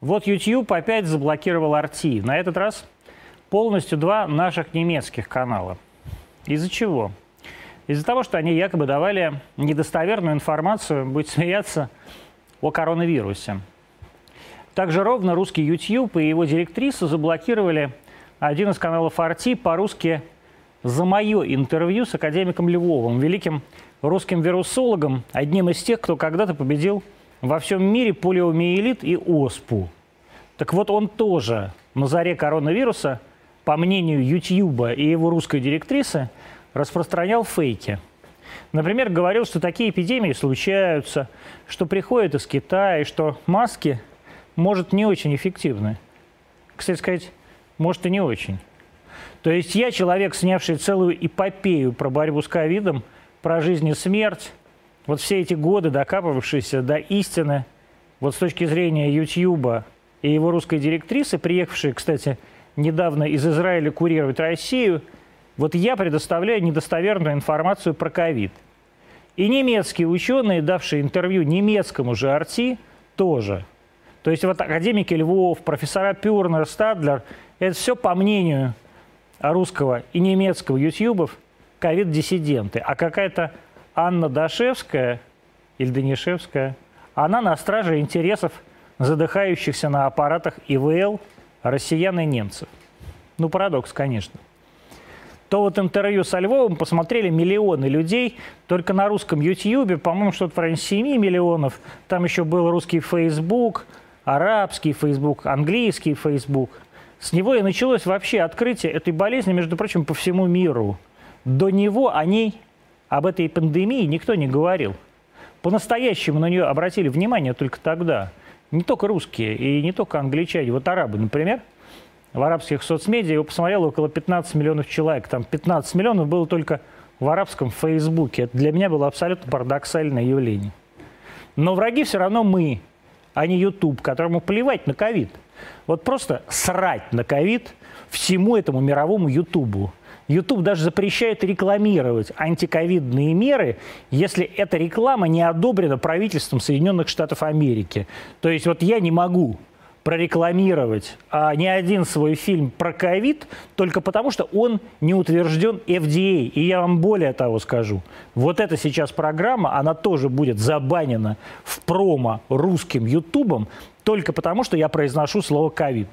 Вот YouTube опять заблокировал RT. На этот раз полностью два наших немецких канала. Из-за чего? Из-за того, что они якобы давали недостоверную информацию, будет смеяться, о коронавирусе. Также ровно русский YouTube и его директрису заблокировали один из каналов RT по-русски за мое интервью с академиком Львовым, великим русским вирусологом, одним из тех, кто когда-то победил во всем мире полиомиелит и оспу. Так вот он тоже на заре коронавируса, по мнению Ютьюба и его русской директрисы, распространял фейки. Например, говорил, что такие эпидемии случаются, что приходят из Китая, что маски, может, не очень эффективны. Кстати сказать, может и не очень. То есть я человек, снявший целую эпопею про борьбу с ковидом, про жизнь и смерть, вот все эти годы докапывавшиеся до истины, вот с точки зрения Ютьюба и его русской директрисы, приехавшей, кстати, недавно из Израиля курировать Россию, вот я предоставляю недостоверную информацию про ковид. И немецкие ученые, давшие интервью немецкому же РТ, тоже. То есть вот академики Львов, профессора Пюрнер, Стадлер, это все по мнению русского и немецкого ютьюбов ковид-диссиденты. А какая-то Анна Дашевская или Данишевская, она на страже интересов задыхающихся на аппаратах ИВЛ россиян и немцев. Ну, парадокс, конечно. То вот интервью со Львовым посмотрели миллионы людей только на русском Ютьюбе, по-моему, что-то в районе 7 миллионов. Там еще был русский Фейсбук, арабский Фейсбук, английский Фейсбук. С него и началось вообще открытие этой болезни, между прочим, по всему миру. До него о ней об этой пандемии никто не говорил. По-настоящему на нее обратили внимание только тогда. Не только русские и не только англичане. Вот арабы, например, в арабских соцмедиа его посмотрело около 15 миллионов человек. Там 15 миллионов было только в арабском Фейсбуке. Это для меня было абсолютно парадоксальное явление. Но враги все равно мы, а не YouTube, которому плевать на ковид. Вот просто срать на ковид всему этому мировому Ютубу. YouTube даже запрещает рекламировать антиковидные меры, если эта реклама не одобрена правительством Соединенных Штатов Америки. То есть вот я не могу прорекламировать а, ни один свой фильм про ковид только потому, что он не утвержден FDA. И я вам более того скажу. Вот эта сейчас программа, она тоже будет забанена в промо русским ютубом только потому, что я произношу слово ковид.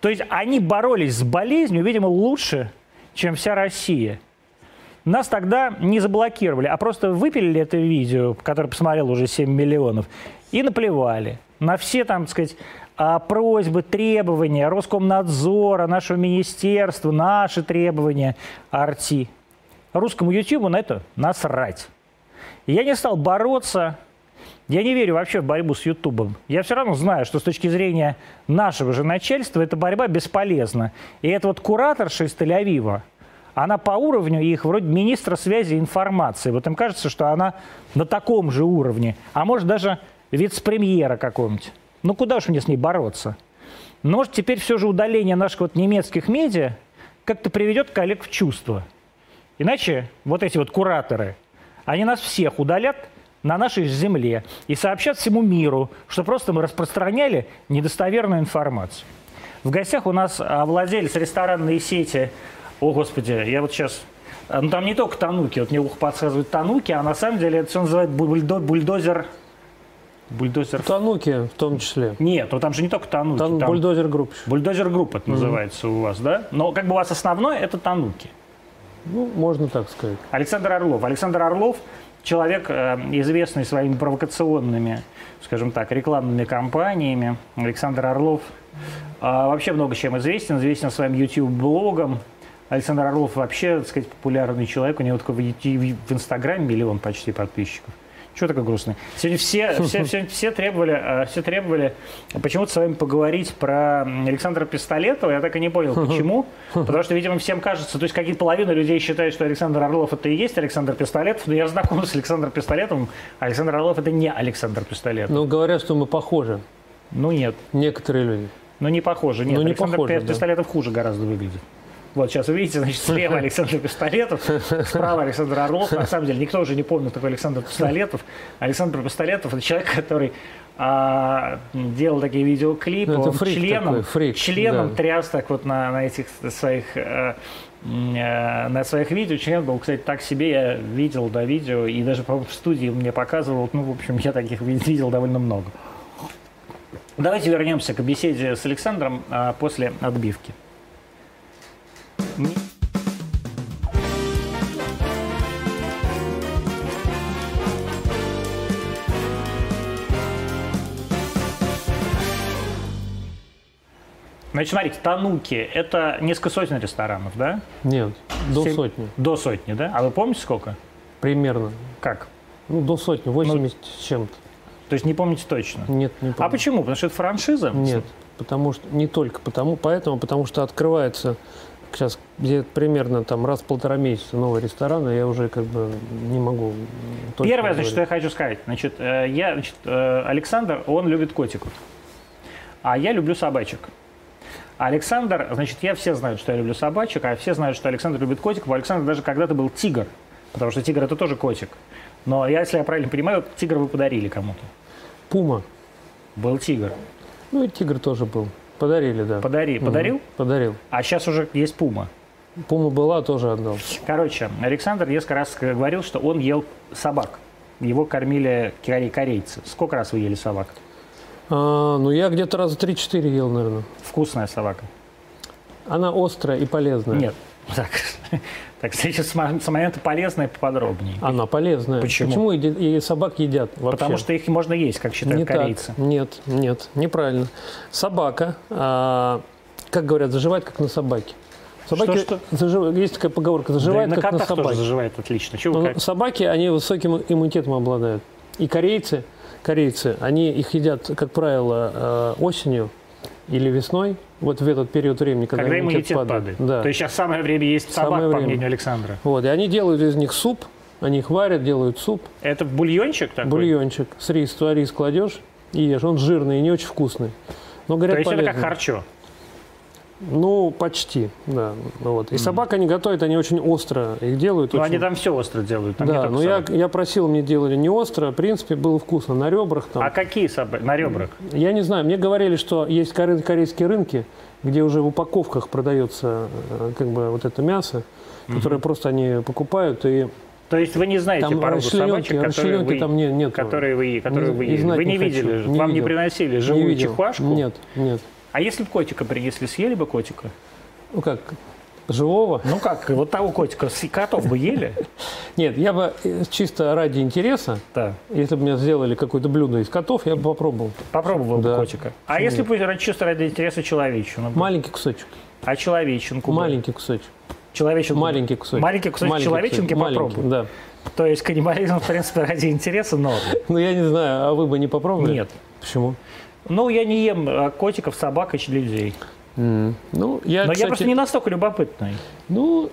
То есть они боролись с болезнью, видимо, лучше, чем вся Россия. Нас тогда не заблокировали, а просто выпилили это видео, которое посмотрел уже 7 миллионов, и наплевали на все, там, так сказать, а, просьбы, требования Роскомнадзора, нашего министерства, наши требования Арти. Русскому YouTube на это насрать. Я не стал бороться, я не верю вообще в борьбу с Ютубом. Я все равно знаю, что с точки зрения нашего же начальства эта борьба бесполезна. И это вот кураторша из Тель-Авива, она по уровню их вроде министра связи и информации. Вот им кажется, что она на таком же уровне, а может даже вице-премьера какого-нибудь. Ну куда уж мне с ней бороться? Но может теперь все же удаление наших вот немецких медиа как-то приведет коллег в чувство. Иначе вот эти вот кураторы, они нас всех удалят на нашей земле и сообщат всему миру, что просто мы распространяли недостоверную информацию. В гостях у нас а, владелец ресторанной сети, о господи, я вот сейчас ну там не только Тануки, вот мне ухо подсказывает Тануки, а на самом деле это все называют бульдозер Бульдозер... Тануки в том числе. Нет, ну там же не только Тануки. Там, там... Бульдозер групп. Бульдозер групп это mm-hmm. называется у вас, да? Но как бы у вас основное это Тануки. Ну, можно так сказать. Александр Орлов. Александр Орлов человек, э, известный своими провокационными, скажем так, рекламными кампаниями. Александр Орлов э, вообще много чем известен. Известен своим YouTube-блогом. Александр Орлов вообще, так сказать, популярный человек. У него только в, в Инстаграме миллион почти подписчиков. Чего такой грустный? Сегодня все, все, все, все требовали, э, все требовали почему-то с вами поговорить про Александра Пистолетова. Я так и не понял, почему. Потому что, видимо, всем кажется, то есть какие-то половина людей считают, что Александр Орлов это и есть Александр Пистолетов. Но я знаком с Александром Пистолетовым. Александр Орлов это не Александр Пистолетов. Ну, говорят, что мы похожи. Ну, нет. Некоторые люди. Ну, не похожи. Нет, ну, не Александр похожи, Пистолетов да. хуже гораздо выглядит. Вот сейчас вы видите, значит, слева Александр Пистолетов, справа Александр Орлов. На самом деле никто уже не помнит такой Александр Пистолетов. Александр Пистолетов – это человек, который а, делал такие видеоклипы, Ну, это он фрик членом, такой, фрик, членом да. тряс так вот на, на этих своих э, э, на своих видео. Член был, кстати, так себе, я видел до видео, и даже, по в студии мне показывал, ну, в общем, я таких ви- видел довольно много. Давайте вернемся к беседе с Александром а, после отбивки. Значит, смотрите, Тануки – это несколько сотен ресторанов, да? Нет, до Семь- сотни. До сотни, да? А вы помните сколько? Примерно. Как? Ну, до сотни, 80 с чем-то. То есть не помните точно? Нет, не А помню. почему? Потому что это франшиза? Нет, потому что не только потому, поэтому, потому что открывается сейчас где примерно там раз в полтора месяца новый ресторан, и я уже как бы не могу Первое, значит, что я хочу сказать. Значит, э, я, значит, э, Александр, он любит котиков, а я люблю собачек. Александр, значит, я все знают, что я люблю собачек, а все знают, что Александр любит котиков. У Александра даже когда-то был тигр, потому что тигр это тоже котик. Но я, если я правильно понимаю, тигр вы подарили кому-то. Пума. Был тигр. Ну и тигр тоже был. Подарили, да. Подари, подарил, Подарил. а сейчас уже есть пума. Пума была, тоже отдал. Короче, Александр несколько раз говорил, что он ел собак. Его кормили коре- корейцы. Сколько раз вы ели собак? А, ну я где-то раза 3-4 ел, наверное. Вкусная собака. Она острая и полезная. Нет. Так, так сейчас с мо- с момента полезное поподробнее. Она полезная. Почему? еди- и собак едят вообще? Потому что их можно есть, как считают не корейцы. так. Нет, нет, неправильно. Собака, а, как говорят, заживает как на собаке. Собаки Что, зажив- Есть такая поговорка, Да заживает на как на котах тоже собаке. заживает отлично. Чего Но как- собаки, они высоким иммунитетом обладают. И корейцы, корейцы, они их едят, как правило, э, осенью или весной, вот в этот период времени, когда, Когда иммунитет, иммунитет падает. Да. То есть сейчас самое время есть собак, Самое по время. мнению Александра. Вот, и они делают из них суп, они их варят, делают суп, Это бульончик такой? бульончик, с рис, туда рис кладешь и ешь. Он жирный и не очень вкусный. Но, говорят, То есть это как полезный. харчо. Ну, почти, да. Ну Вот. И собак они готовят, они очень остро их делают. Ну, очень- они там все остро делают. Там не да, но я, собаки. я просил, мне делали не остро, в принципе, было вкусно. На ребрах там. А какие собаки? На ребрах? Я не знаю, мне говорили, что есть коре- корейские рынки, где уже в упаковках продается э, как бы вот это мясо, которое просто они покупают, и То есть вы не знаете там породу собачек, которые вы, там не, нет. которые вы, которые Не- вы знать Вы не, не хочу, видели, не вам не видел. приносили Не живую видел. чихуашку? Нет, нет. А если бы котика принесли, съели бы котика? Ну как, живого? Ну как, вот того котика, котов бы ели? Нет, я бы э, чисто ради интереса, Да. если бы мне сделали какое-то блюдо из котов, я бы попробовал. Попробовал бы Да. котика. А Почему если бы чисто ради интереса человечину? Маленький кусочек. А человеченку? бы? Маленький кусочек. Человеченку? Маленький кусочек. Маленький кусочек человеченки маленький, попробуй. Да. То есть каннибализм, в принципе, ради интереса норм. Ну, я не знаю, а вы бы не попробовали? Нет. Почему? Ну, я не ем а, котиков, собак и людей. М, Ну, я, Но кстати, я просто не настолько любопытный. Ну,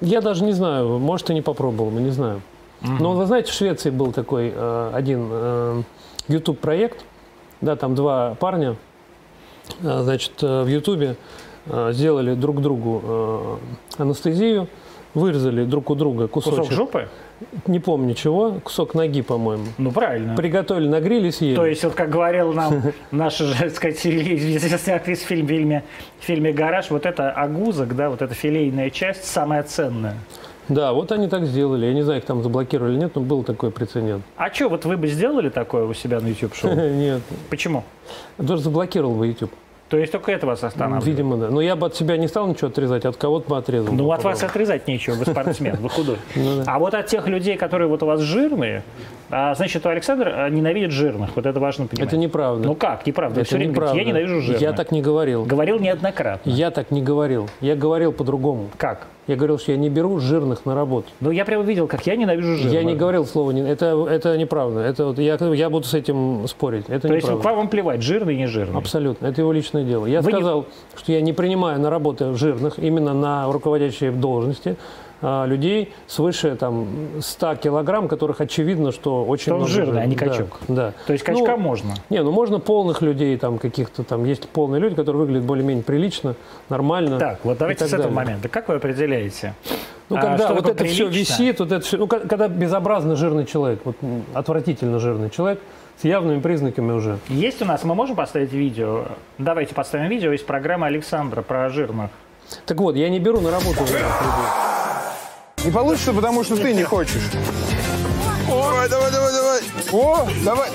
я даже не знаю, может, и не попробовал, мы не знаю. Но вы знаете, в Швеции был такой э, один э, YouTube-проект, да, там два парня, э, значит, э, в YouTube э, сделали друг другу э, анестезию, вырезали друг у друга кусочек, Кусок жопы? Не помню чего, кусок ноги, по-моему. Ну, правильно. Приготовили на гриле, съели. То есть, вот как говорил нам наша, же, так сказать, известный актриса в фильме, в фильме «Гараж», вот это агузок, да, вот эта филейная часть самая ценная. Да, вот они так сделали. Я не знаю, их там заблокировали или нет, но был такой прецедент. А что, вот вы бы сделали такое у себя на YouTube-шоу? Нет, Почему? даже заблокировал бы YouTube. То есть только это вас останавливает? Видимо, да. Но я бы от себя не стал ничего отрезать, от кого-то бы отрезал. Ну, бы, от вас отрезать нечего, вы спортсмен, вы худой. Ну. А вот от тех людей, которые вот у вас жирные, а, значит, Александр а, ненавидит жирных. Вот это важно понимать. Это неправда. Ну как, неправда. Это неправда. я ненавижу жирных. Я так не говорил. Говорил неоднократно. Я так не говорил. Я говорил по-другому. Как? Я говорил, что я не беру жирных на работу. Ну, я прямо видел, как я ненавижу жирных. Я не говорил слово не. Это, это неправда. Это вот я, я буду с этим спорить. Это То есть неправда. вам плевать, жирный, не жирный. Абсолютно. Это его личное дело. Я Вы не- сказал, что я не принимаю на работу жирных, именно на руководящие должности, а, людей свыше там, 100 килограмм, которых очевидно, что очень Что много жирный, жира. а не Да, качок. Да. То есть качка Ну, можно. Не, ну можно полных людей, там каких-то там, есть полные люди, которые выглядят более-менее прилично, нормально. Так, вот давайте и с так этого далее. момента. Как вы определяете? Ну, А когда что вот это все прилично? висит, вот это все, ну, когда безобразно жирный человек, вот отвратительно жирный человек, С явными признаками уже. Есть у нас, мы можем поставить видео? Давайте поставим видео из программы Александра про жирных. Так вот, я не беру на работу жирных людей. Не получится, потому что ты не хочешь. Давай, давай, давай, давай. О, давай.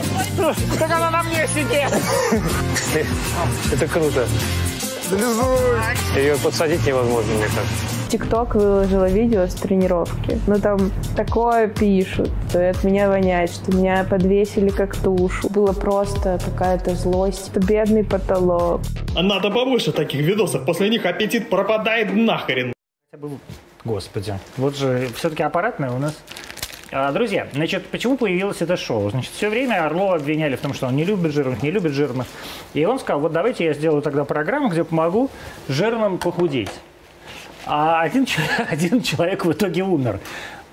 Так она на мне сидит! Это круто. Залезай. Ее подсадить невозможно, мне кажется. ТикТок выложила видео с тренировки. Ну там такое пишут, что от меня воняет, что меня подвесили как тушу. Было просто какая-то злость. Это бедный потолок. Надо побольше таких видосов, после них аппетит пропадает нахрен. Господи, вот же все-таки аппаратная у нас. А, Друзья, значит, почему появилось это шоу? Значит, все время Орлова обвиняли в том, что он не любит жирных, не любит жирных. И он сказал, вот давайте я сделаю тогда программу, где помогу жирным похудеть. А один, один человек в итоге умер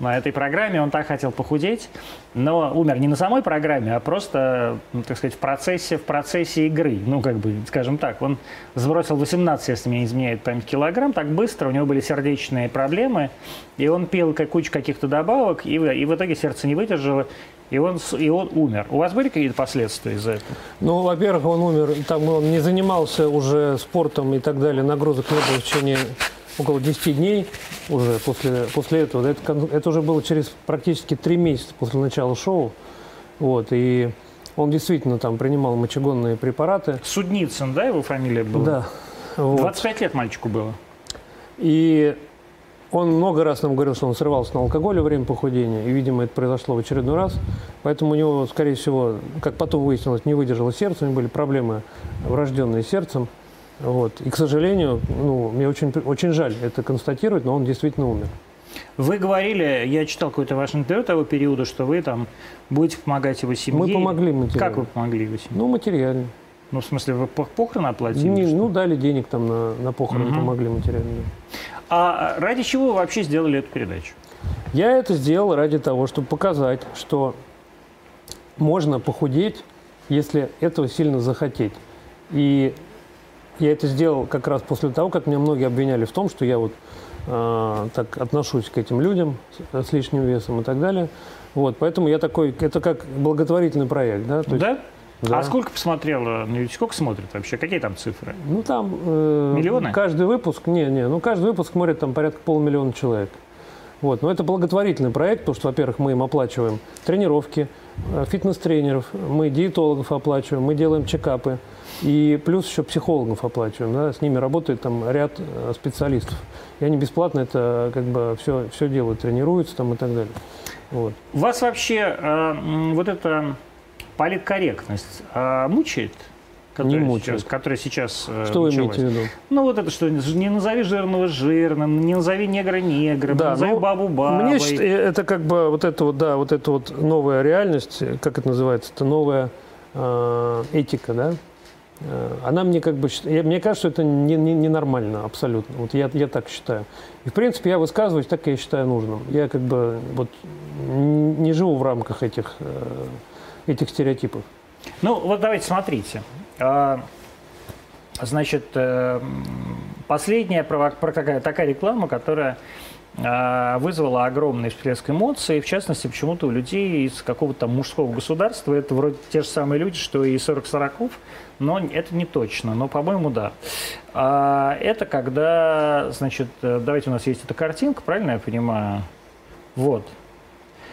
на этой программе. Он так хотел похудеть, но умер не на самой программе, а просто, ну, так сказать, в процессе, в процессе игры. Ну, как бы, скажем так, он сбросил 18, если мне не изменяет память, килограмм так быстро, у него были сердечные проблемы, и он пил кучу каких-то добавок, и, и в итоге сердце не выдержало, и он, и он умер. У вас были какие-то последствия из-за этого? Ну, во-первых, он умер, там он не занимался уже спортом и так далее, нагрузок не было в течение около 10 дней уже после, после этого. Это, это уже было через практически 3 месяца после начала шоу. Вот, и он действительно там принимал мочегонные препараты. Судницын, да, его фамилия была? Да. Вот. 25 лет мальчику было. И он много раз нам говорил, что он срывался на алкоголь во время похудения, и, видимо, это произошло в очередной раз. Поэтому у него, скорее всего, как потом выяснилось, не выдержало сердце, у него были проблемы врожденные сердцем. Вот. И, к сожалению, ну, мне очень, очень жаль это констатировать, но он действительно умер. Вы говорили, я читал какое-то ваше интервью того периода, что вы там будете помогать его семье. Мы помогли материально. Как вы помогли его семье? Ну, материально. Ну, в смысле, вы пох- похороны оплатили? Не- ну, дали денег там на, на похороны, Мгм. помогли материально. А ради чего вы вообще сделали эту передачу? Я это сделал ради того, чтобы показать, что можно похудеть, если этого сильно захотеть. И я это сделал как раз после того, как меня многие обвиняли в том, что я вот э, так отношусь к этим людям с, с лишним весом и так далее. Вот, поэтому я такой, это как благотворительный проект, да? То есть, да? да. А сколько посмотрело? ну, Сколько смотрит вообще? Какие там цифры? Ну там э, Миллионы? Каждый выпуск, не, не, ну каждый выпуск смотрит там порядка полмиллиона человек. Вот, но это благотворительный проект, потому что, во-первых, мы им оплачиваем тренировки, э, фитнес-тренеров, мы диетологов оплачиваем, мы делаем чекапы. И плюс еще психологов оплачиваем, да, с ними работает там ряд э, специалистов. И они бесплатно это как бы все, все делают, тренируются там и так далее. Вот. Вас вообще э, вот эта политкорректность э, мучает? Которая мучает. Сейчас, которая сейчас э, Что вы началась? имеете в виду? Ну, вот это что, не назови жирного жирным, не назови негра негром, не назови ну, бабу бабой. Мне э, это как бы вот это вот, да, вот это вот новая реальность, э, как это называется, это новая э, этика, да? Э, Она мне как бы, мне кажется, что это не, не- ненормально абсолютно. Вот я, я так считаю. И в принципе я высказываюсь так, я считаю нужным. Я как бы вот не живу в рамках этих, э, этих стереотипов. Ну, вот давайте смотрите. А, Значит, э, последняя такая, реклама, которая а, вызвала огромный всплеск эмоций, в частности, почему-то у людей из какого-то мужского государства, это вроде те же самые люди, что и 40 сороков, но это не точно, но, по-моему, да. А, Это когда, значит, э, давайте у нас есть эта картинка, правильно я понимаю? Вот,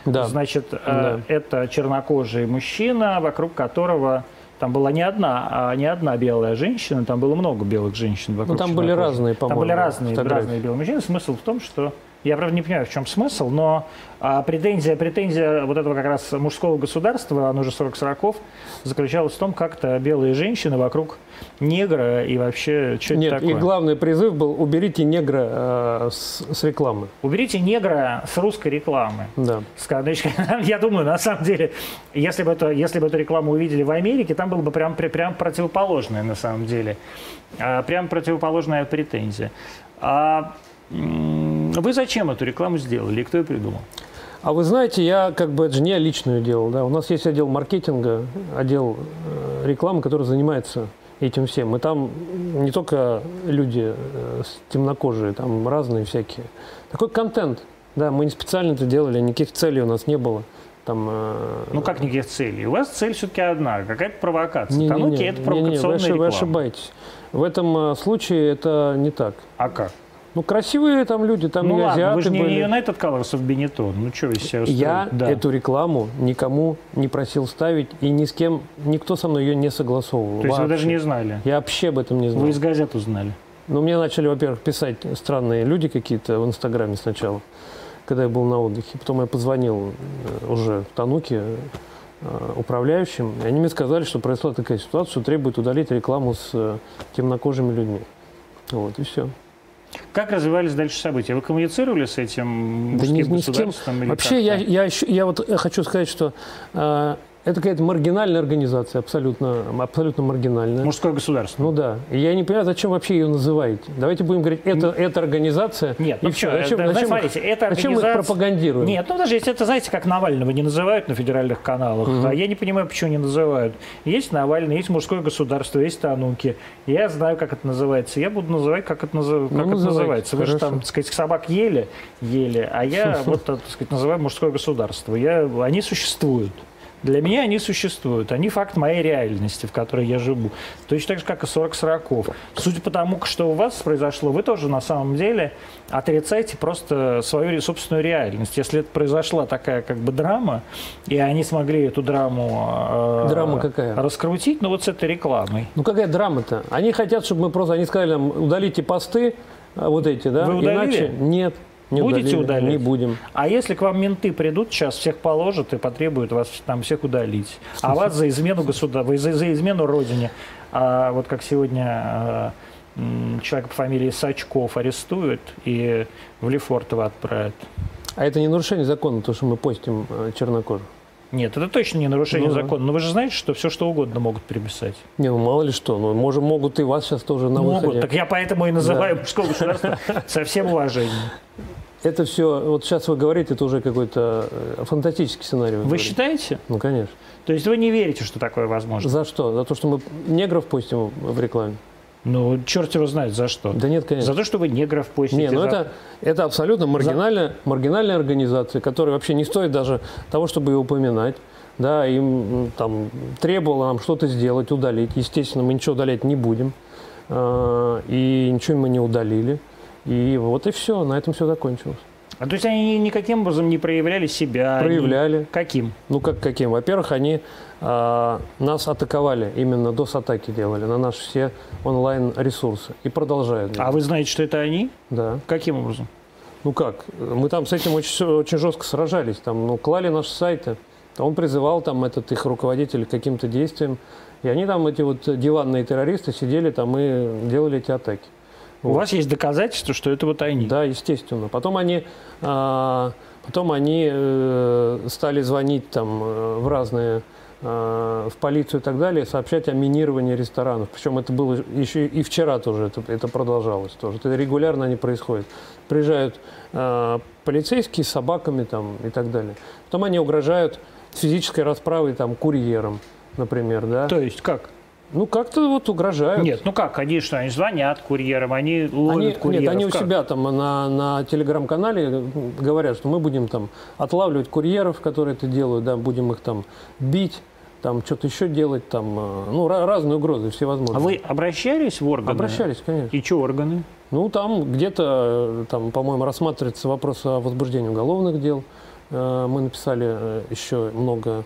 Да. Значит, э, Да. это чернокожий мужчина, вокруг которого там была не одна, а не одна белая женщина, там было много белых женщин вокруг. Ну, там были разные, Там по-моему, были разные, фотографии. разные белые мужчины. Смысл в том, что я, правда, не понимаю, в чем смысл, но а, претензия, претензия вот этого как раз мужского государства, оно же 40 сороков, заключалась в том, как-то белые женщины вокруг негра и вообще что это Нет, такое. и главный призыв был уберите негра э, с, с рекламы. Уберите негра с русской рекламы. Да. Ска- значит, Я думаю, на самом деле, если бы, это, если бы эту рекламу увидели в Америке, там было бы прям, прям, противоположное на самом деле. А, Прям противоположная претензия. А вы зачем эту рекламу сделали и кто ее придумал? А вы знаете, я как бы это же не я лично ее делал, да. У нас есть отдел маркетинга, отдел э, рекламы, который занимается этим всем. И там не только люди э, темнокожие, там разные всякие. Такой контент, да, мы не специально это делали, никаких целей у нас не было. там... э, Ну как никаких целей? У вас цель все-таки одна, какая-то провокация. не- не- Тануки не, это не- не, провокационная вы, вы ошибаетесь. В этом случае это не так. А как? Ну, красивые там люди, там ну и ладно, вы же не были. United Colors of Benetton. Ну что вы из себя Я? Да. эту рекламу никому не просил ставить, и ни с кем, никто со мной ее не согласовывал. То есть вы вообще. даже не знали? Я вообще об этом не знал. Вы из газет узнали? Ну, мне начали, во-первых, писать странные люди какие-то в Инстаграме сначала, когда я был на отдыхе. Потом я позвонил э, уже в Тануке э, управляющим, и они мне сказали, что произошла такая ситуация, что требует удалить рекламу с э, темнокожими людьми. Вот, и все. Как развивались дальше события? Вы коммуницировали с этим Да ни, ни с кем. Вообще, я, я, ещё- я вот э, хочу сказать, что э, это какая-то маргинальная организация, абсолютно, абсолютно маргинальная. Мужское государство. Ну да. И я не понимаю, зачем вообще ее называете. Давайте будем говорить, это, это организация. Нет, и ну все. Зачем, это, зачем, смотрите, это зачем мы их организация- пропагандируем? Нет, ну даже если это, знаете, как Навального не называют на федеральных каналах, а я не понимаю, почему не называют. Есть Навальный, есть мужское государство, есть Тануки. Я знаю, как это называется. Я буду называть, как это, назыв- как это называется. Вы же хорошо. там, так сказать, собак ели, ели, а я вот, так сказать, называю мужское государство. Я, они существуют. Для меня они существуют. Они факт моей реальности, в которой я живу. Точно так же, как и 40 сороков. Судя по тому, что у вас произошло, вы тоже на самом деле отрицаете просто свою собственную реальность. Если это произошла такая как бы драма, и они смогли эту драму э, Драма какая? раскрутить, ну вот с этой рекламой. Ну какая драма-то? Они хотят, чтобы мы просто, они сказали нам, удалите посты, а, вот эти, да? Вы удалили? Иначе нет. Не Будете удалили, удалять? Не будем. А если к вам менты придут, сейчас всех положат и потребуют вас там всех удалить. А вас за измену государству, за, за измену родине, а, вот как сегодня м, человека по фамилии Сачков арестуют и в Лефортово отправят. А это не нарушение закона, то, что мы постим э, чернокожих. Нет, это точно не нарушение Ну да. закона. Но вы же знаете, что все что угодно могут приписать. Не, ну мало ли что. Ну, может, могут и вас сейчас тоже на Могут. выходе. Так я поэтому и называю мужское государство со всем уважением. Это все, вот сейчас вы говорите, это уже какой-то э, фантастический сценарий. Вы говорите. считаете? Ну, конечно. То есть вы не верите, что такое возможно? За что? За то, что мы негров постим в рекламе? Ну, черт его знает за что. Да нет, конечно. За то, что вы негров постите. Не, ну за- это, это абсолютно маргинальная, маргинальная организация, которая вообще не стоит даже того, чтобы ее упоминать. Да, им там требовало нам что-то сделать, удалить. Естественно, мы ничего удалять не будем. А, И ничего мы не удалили. И вот и все, на этом все закончилось. А то есть они ни- никаким образом не проявляли себя? Проявляли. они- Каким? Ну, как каким? Во-первых, они а, нас атаковали, именно DOS-атаки делали на наши все онлайн-ресурсы. И продолжают. А вы знаете, что это они? Да. Каким образом? Ну как? Мы там с этим очень, очень жестко сражались. Там, ну, клали наши сайты. Он призывал там этот их руководитель к каким-то действиям. И они там, эти вот диванные террористы, сидели там и делали эти атаки. У вас есть доказательства, что это вот они? Да, естественно. Потом они, а, потом они э, стали звонить там э, в разные э, в полицию и так далее, сообщать о минировании ресторанов. Причем это было еще и вчера тоже, это, это продолжалось тоже. Это регулярно не происходит. Приезжают э, полицейские с собаками там и так далее. Потом они угрожают физической расправой там курьерам, например, да. То есть как? Ну как-то вот угрожают. Нет, ну как? Они что, они звонят курьерам, они ловят Они, курьеров? нет, они у Как? себя там на, на телеграм-канале говорят, что мы будем там отлавливать курьеров, которые это делают, да, будем их там бить, там что-то еще делать, там, э, ну, разные угрозы всевозможные. А вы обращались в органы? Обращались, конечно. И что органы? Ну, там где-то, э, там, по-моему, рассматривается вопрос о возбуждении уголовных дел. Э, Мы написали еще много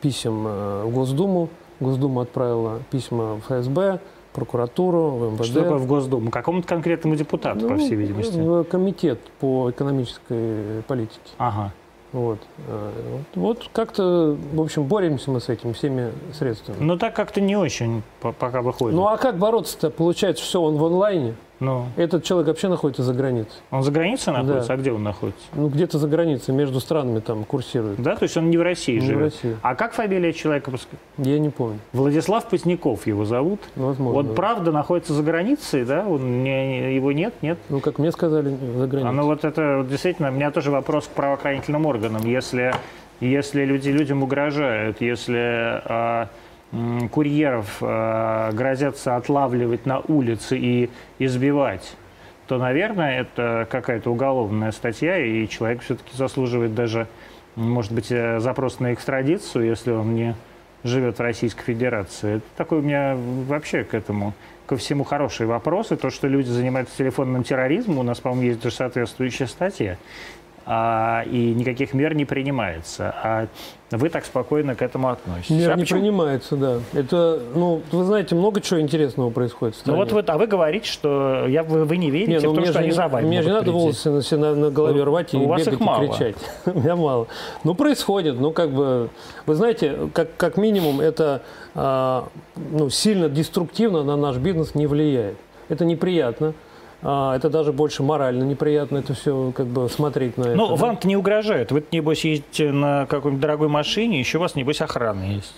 писем в Госдуму. Госдума отправила письма в ФСБ, прокуратуру, в МВД. Что такое в Госдуму? Какому-то конкретному депутату, по Ну, всей видимости. в комитет по экономической политике. Ага. Вот, Э, вот, вот как-то, в общем, боремся мы с этим всеми средствами. Ну так как-то не очень по- пока выходит. Ну а как бороться-то? Получается, все он в онлайне. Ну, Этот человек вообще находится за границей. он за границей находится? Да. А где он находится? Ну, где-то за границей, между странами там курсирует. Да, то есть он не в России Не в живет. России. А как фамилия человека? Я не помню. Владислав Поздняков его зовут. Возможно. Он правда находится за границей, да? Он не- его нет, нет? Ну, как мне сказали, за А границей. ну вот это вот действительно, у меня тоже вопрос к правоохранительным органам. Если, если люди, людям угрожают, если а, курьеров а, грозятся отлавливать на улице и избивать, то, наверное, это какая-то уголовная статья, и человек все-таки заслуживает даже может быть, э, запрос на экстрадицию, если он не живет в Российской Федерации. Это такой у меня вообще к этому, ко всему хороший вопрос. И то, что люди занимаются телефонным терроризмом, у нас, по-моему, есть даже соответствующая статья а, и никаких мер не принимается. А вы так спокойно к этому относитесь. Мер а не почему? принимается, да. Это, ну, вы знаете, много чего интересного происходит в Ну стране. вот вы, а вы говорите, что я, вы, вы не верите Не, ну в то, что же они не- за вами Мне же не надо прийти. волосы на, на, на голове рвать и У вас бегать их и мало. кричать. У меня мало. Ну, происходит. Ну, как бы, вы знаете, как, как минимум это а, ну, сильно деструктивно на наш бизнес не влияет. Это неприятно. А, это даже больше морально неприятно это все как бы смотреть на это. Ну, да. вам-то не угрожает. Вы, небось, ездите на какой-нибудь дорогой машине, еще у вас, небось, охрана есть.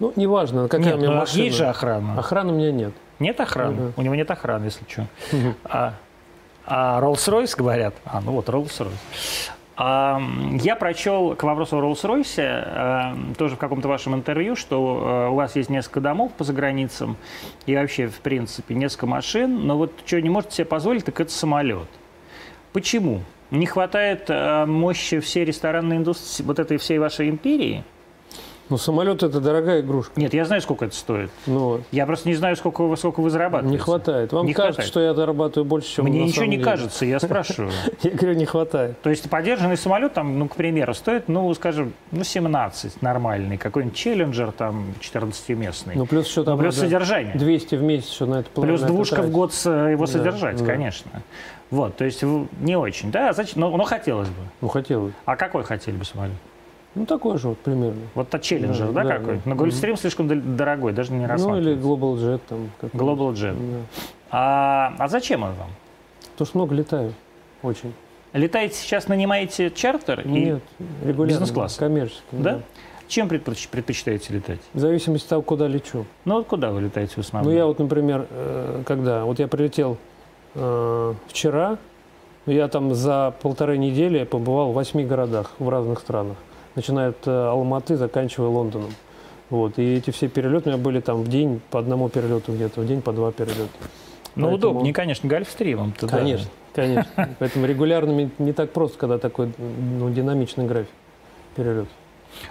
Ну, неважно, какая Нет, у меня ну, а машина. есть же охрана. Охраны у меня нет. Нет охраны? Мгм. У него нет охраны, если что. А, а Rolls-Royce говорят? А, ну вот Rolls-Royce. А, я прочел к вопросу о Rolls-Royce э, тоже в каком-то вашем интервью, что э, у вас есть несколько домов по заграницам и вообще, в принципе, несколько машин, но вот что не можете себе позволить, так это самолет. Почему? Не хватает э, мощи всей ресторанной индустрии, вот этой всей вашей империи? Ну, самолет это дорогая игрушка. Нет, я знаю, сколько это стоит. Ну, Я просто не знаю, сколько вы, сколько вы зарабатываете. не хватает. Вам Не кажется, хватает. что я зарабатываю больше, чем Мне на ничего не деле. кажется, я спрашиваю. Я говорю, не хватает. То есть подержанный самолет, там, ну, к примеру, стоит, ну, скажем, ну, 17 нормальный, какой-нибудь челленджер там 14-местный. Ну, плюс еще там Ну, плюс содержание. 200 в месяц еще на это Плюс двушка в год э, его содержать, конечно. Вот, то есть не очень, да? А Зачем? Ну, ну, хотелось бы. Ну, хотел бы. А какой хотели бы самолет? Ну, такой же вот примерно. Вот тот челленджер, да, Да, да, какой? да. Но Гольфстрим слишком дол- дорогой, даже не Ну, или рассматривается. Global Jet там. Global Jet. Да. А, а зачем он вам? Потому что много летаю. Очень. Летаете сейчас, нанимаете чартер? и Нет, регулярно. бизнес-класс? Коммерческий. Да? Чем предпоч- предпочитаете летать? В зависимости от того, куда лечу. Ну, вот куда вы летаете в основном? Ну, я вот, например, э, когда... Вот я прилетел э, вчера, я там за полторы недели побывал в восьми городах в разных странах. Начиная от э, Алматы, заканчивая Лондоном. Вот. И эти все перелеты у меня были там в день по одному перелету где-то, в день по два перелета. Ну, Поэтому- удобнее, конечно, гольфстримом-то, да. Конечно, конечно. Поэтому регулярными не так просто, когда такой ну, динамичный график перелет.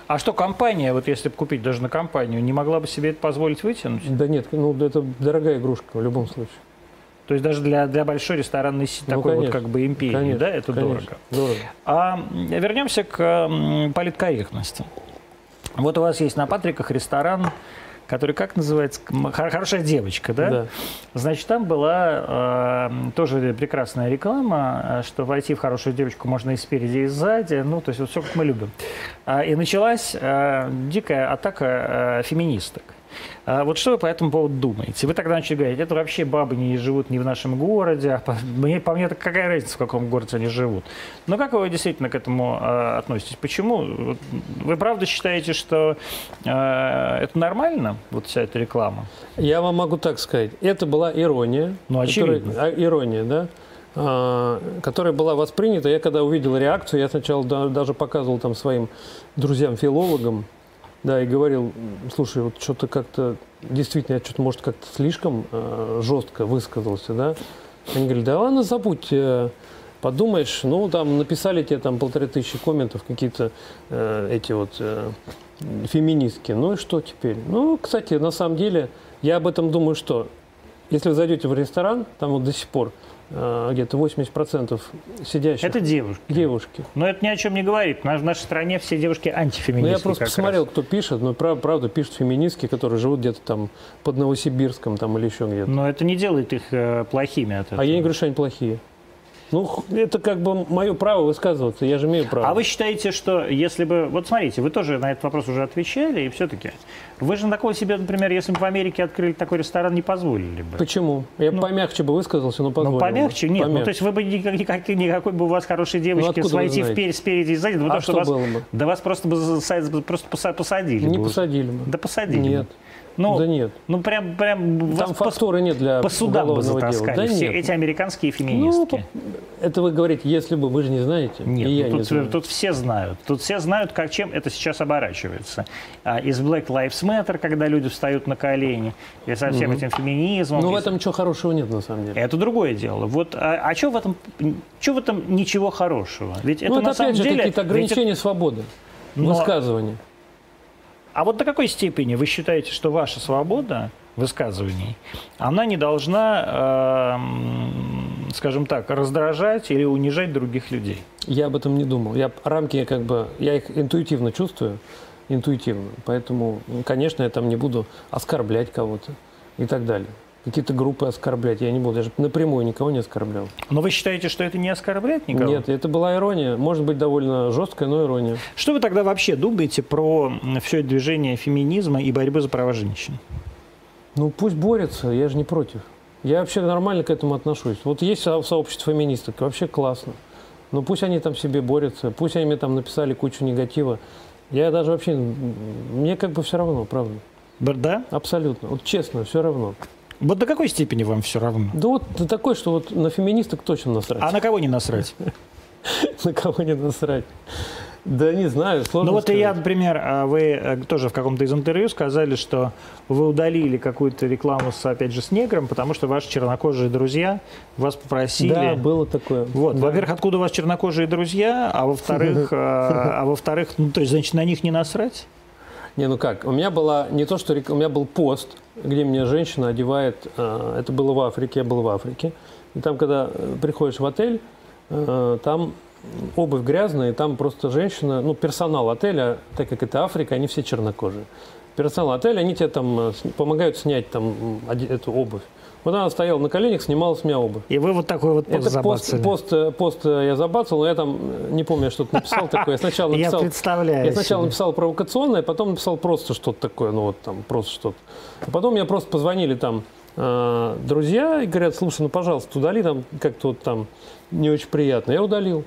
А что компания, вот если бы купить даже на компанию, не могла бы себе это позволить вытянуть? Да нет, ну это дорогая игрушка в любом случае. То есть даже для, для большой ресторанной сети, Ну, такой конечно, вот как бы империи, Конечно, да, это конечно, дорого. Дорого. А вернемся к политкорректности. Вот у вас есть на Патриках ресторан, который как называется? Хорошая девочка, да? Да. Значит, там была э, тоже прекрасная реклама, э, что войти в хорошую девочку можно и спереди, и сзади. Ну, то есть вот все, как мы любим. А, и началась э, дикая атака э, феминисток. А вот что вы по этому поводу думаете? Вы тогда начали говорить, это вообще бабы не живут не в нашем городе, а по мне, по мне так какая разница, в каком городе они живут. Но как вы действительно к этому э, относитесь? Почему? Вы правда считаете, что э, это нормально, вот вся эта реклама? Я вам могу так сказать. Это была ирония. Ну, которая- очевидно. а, ирония, да? а, которая была воспринята. Я когда увидел реакцию, я сначала да- даже показывал там своим друзьям-филологам, да, и говорил, слушай, вот что-то как-то, действительно, я что-то, может, как-то слишком э, жестко высказался, да. Они говорят, да ладно, забудь, э, подумаешь, ну, там, написали тебе там полторы тысячи комментов, какие-то э, эти вот э, феминистки, ну и что теперь? Ну, кстати, на самом деле, я об этом думаю, что если вы зайдете в ресторан, там вот до сих пор где-то 80% сидящих Это девушки. девушки. Но это ни о чем не говорит. В наш- в нашей стране все девушки Ну, антифеминистки. я просто посмотрел, раз. кто пишет, но прав- правда пишут феминистки, которые живут где-то там под Новосибирском там или еще где-то. Но это не делает их э, плохими от этого. А я не говорю, что они плохие. Ну, это как бы мое право высказываться, я же имею право. А вы считаете, что если бы... Вот смотрите, вы тоже на этот вопрос уже отвечали, и все-таки... Вы же на такого себе, например, если бы в Америке открыли такой ресторан, не позволили бы. Почему? Я Ну, помягче бы высказался, но позволил Ну, помягче? Нет. Ну, Помягче. то есть вы бы никак, никак- никакой бы у вас хорошей девочки откуда вы войти знаете? вперед, спереди и сзади, да потому А что, что вас, бы? да вас просто бы просто поса- посадили. Не бы посадили бы. Да посадили. Нет. бы. Ну, да нет. ну прям, прям Там по, факторы нет для по судам бы дела. затаскали. Да все нет. эти американские Ну, феминистки. это вы говорите, если бы, вы же не знаете. Нет, и я ну, не тут, знаю. тут все знают. Тут все знают, как, чем это сейчас оборачивается. А, из Black Lives Matter метр, когда люди встают на колени, и со всем этим феминизмом. Ну, и в этом ничего хорошего нет, на самом деле. Это другое дело. Вот, а, а что в этом, что в этом ничего хорошего? Ведь это ну, это на самом же деле... какие-то ведь это- ограничения свободы. Но- Высказывания. А вот до какой степени вы считаете, что ваша свобода высказываний, она не должна, эм, скажем так, раздражать или унижать других людей? Я об этом не думал. Я рамки как бы, я их интуитивно чувствую, интуитивно. Поэтому, ну, конечно, я там не буду оскорблять кого-то и так далее. Какие-то группы оскорблять я не буду. Я же напрямую никого не оскорблял. Но вы считаете, что это не оскорбляет никого? Нет, это была ирония. Может быть, довольно жесткая, но ирония. Что вы тогда вообще думаете про все это движение феминизма и борьбы за права женщин? Ну, пусть борются, я же не против. Я вообще нормально к этому отношусь. Вот есть со- сообщество феминисток, вообще классно. Но пусть они там себе борются, пусть они мне там написали кучу негатива. Я даже вообще, мне как бы все равно, правда. Да? Абсолютно. Вот честно, все равно. Вот до какой степени вам все равно? Да вот ты такой, что вот на феминисток точно насрать. А на кого не насрать? На кого не насрать. Да не знаю, сложно Ну вот и я, например, а вы э, тоже в каком-то из интервью сказали, что вы удалили какую-то рекламу, с, опять же, с негром, потому что ваши чернокожие друзья вас попросили... Да, было такое. Вот, Да. во-первых, откуда у вас чернокожие друзья, а во-вторых, э, а во-вторых, ну то есть, значит, на них не насрать? Не, ну как, у меня была не то, что у меня был пост, где мне женщина одевает, э, это было в Африке, я был в Африке, и там, когда приходишь в отель, там обувь грязная, и там просто женщина, ну, персонал отеля, так как это Африка, они все чернокожие. Персонал отеля, они тебе там э, помогают снять там эту обувь. Вот она стояла на коленях, снимала с меня обувь. И вы вот такой вот пост Это пост, забацали. пост, э, пост э, я забацал, но я там не помню, я что-то написал такое. Я сначала Я написал, представляю я сначала себе. написал провокационное, потом написал просто что-то такое, ну вот там просто что-то. А потом мне просто позвонили там э, друзья и говорят, слушай, ну пожалуйста, удали там как-то вот там не очень приятно. Я удалил.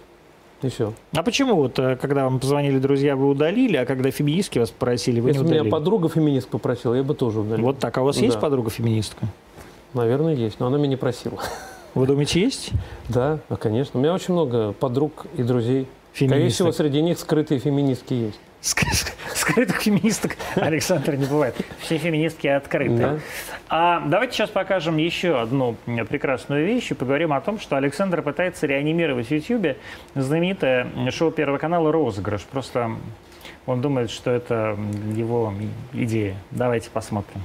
И все. А почему вот, э, когда вам позвонили друзья, вы удалили, а когда феминистки вас попросили, вы Если не бы меня удалили? подруга феминист попросила, я бы тоже удалил. Вот так. А у вас есть Да. подруга феминистка? Наверное, есть, но она меня не просила. Вы думаете, есть? Да, конечно. У меня очень много подруг и друзей. Скорее Феминисток. всего, среди них скрытые феминистки есть. Ск- ск- Скрытых феминисток, Александр, не бывает. Все феминистки открыты. Да. А давайте сейчас покажем еще одну прекрасную вещь и поговорим о том, что Александр пытается реанимировать в YouTube знаменитое шоу Первого канала «Розыгрыш». Просто он думает, что это его идея. Давайте посмотрим.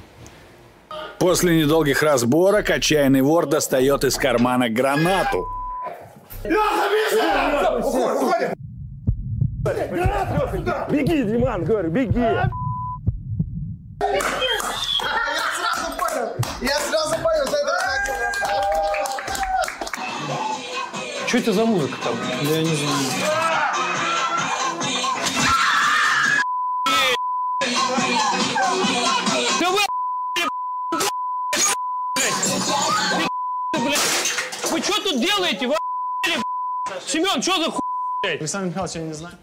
После недолгих разборок отчаянный вор достает из кармана гранату. Беги, Диман, говорю, беги. Я сразу понял, что это Что это за музыка там? Я не знаю. Вы что тут делаете? Вы Семен, что за хуй? Александр Михайлович, я не знаю.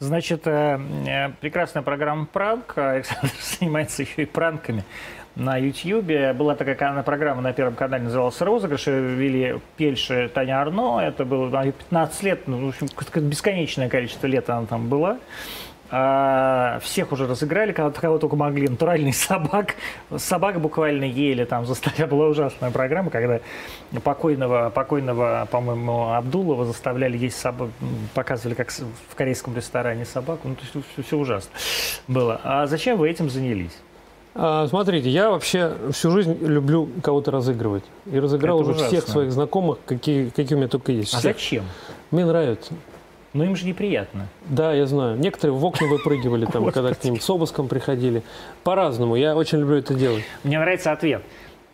Значит, э, э, прекрасная программа «Пранк». Александр занимается еще и пранками на YouTube. Была такая программа на Первом канале, называлась «Розыгрыш». Вели Пельша Таня Арно. Это было ну, ей 15 лет, ну, в общем, бесконечное количество лет она там была. А, всех уже разыграли, кого, кого только могли. Натуральный собак. Собак буквально ели там. Заставляла была ужасная программа, когда покойного, покойного, по-моему, Абдулова заставляли есть собак, показывали, как в корейском ресторане собаку. Ну, то есть все, ужасно было. А зачем вы этим занялись? А, смотрите, я вообще всю жизнь люблю кого-то разыгрывать. И разыграл Это уже всех ужасно. своих знакомых, какие, какие у меня только есть. А Всех. зачем? Мне нравится. Ну, им же неприятно. Да, я знаю. Некоторые в окна выпрыгивали, там, когда к ним с обыском приходили. По-разному. Я очень люблю это делать. Мне нравится ответ.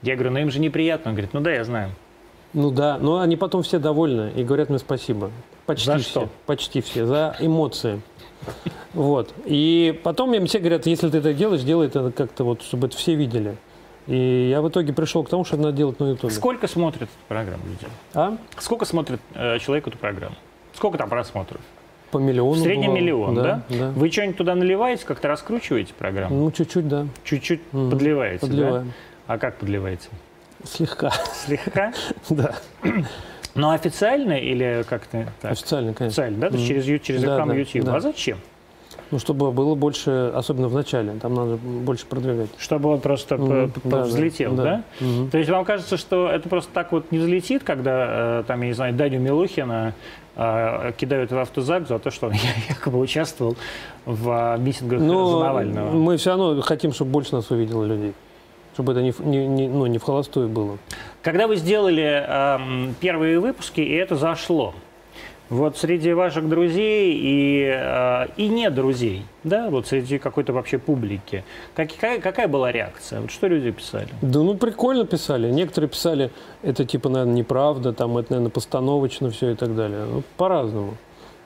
Я говорю, ну им же неприятно. Он говорит, ну да, я знаю. Ну да, но они потом все довольны и говорят мне спасибо. Почти За все. что? Почти все. За эмоции. Вот. И потом мне все говорят, если ты это делаешь, делай это как-то вот, чтобы это все видели. И я в итоге пришел к тому, что надо делать на Ютубе. Сколько смотрит эту программу люди? А? Сколько смотрит э, человек эту программу? Сколько там просмотров? По миллиону. В среднем бывало. миллион, да? Да. Вы что-нибудь туда наливаете, как-то раскручиваете программу? Ну, чуть-чуть, да. Чуть-чуть Мгм. подливаете, Подливаем. да? А как подливаете? Слегка. Слегка? Да. Но официально или как-то так? Официально, конечно. Официально, да? То есть через, через Да, рекламу да, YouTube. да. А зачем? Ну, чтобы было больше, особенно в начале, там надо больше продвигать. Чтобы он просто Мгм. п- п- Да, да, взлетел, да? да. Мгм. То есть вам кажется, что это просто так вот не взлетит, когда, э, там, я не знаю, Даню Милухина кидают в автозак за то, что он якобы участвовал в э, митингах за Но Навального? мы все равно хотим, чтобы больше нас увидело людей. Чтобы это не, не, не- ну, не в холостую было. Когда вы сделали эм, первые выпуски, и это зашло, вот среди ваших друзей и, э, и не друзей, да, вот среди какой-то вообще публики, как- какая, какая была реакция? Вот что люди писали? Да ну прикольно писали. Некоторые писали, это типа, наверное, неправда, там это, наверное, постановочно все и так далее. Ну, по-разному.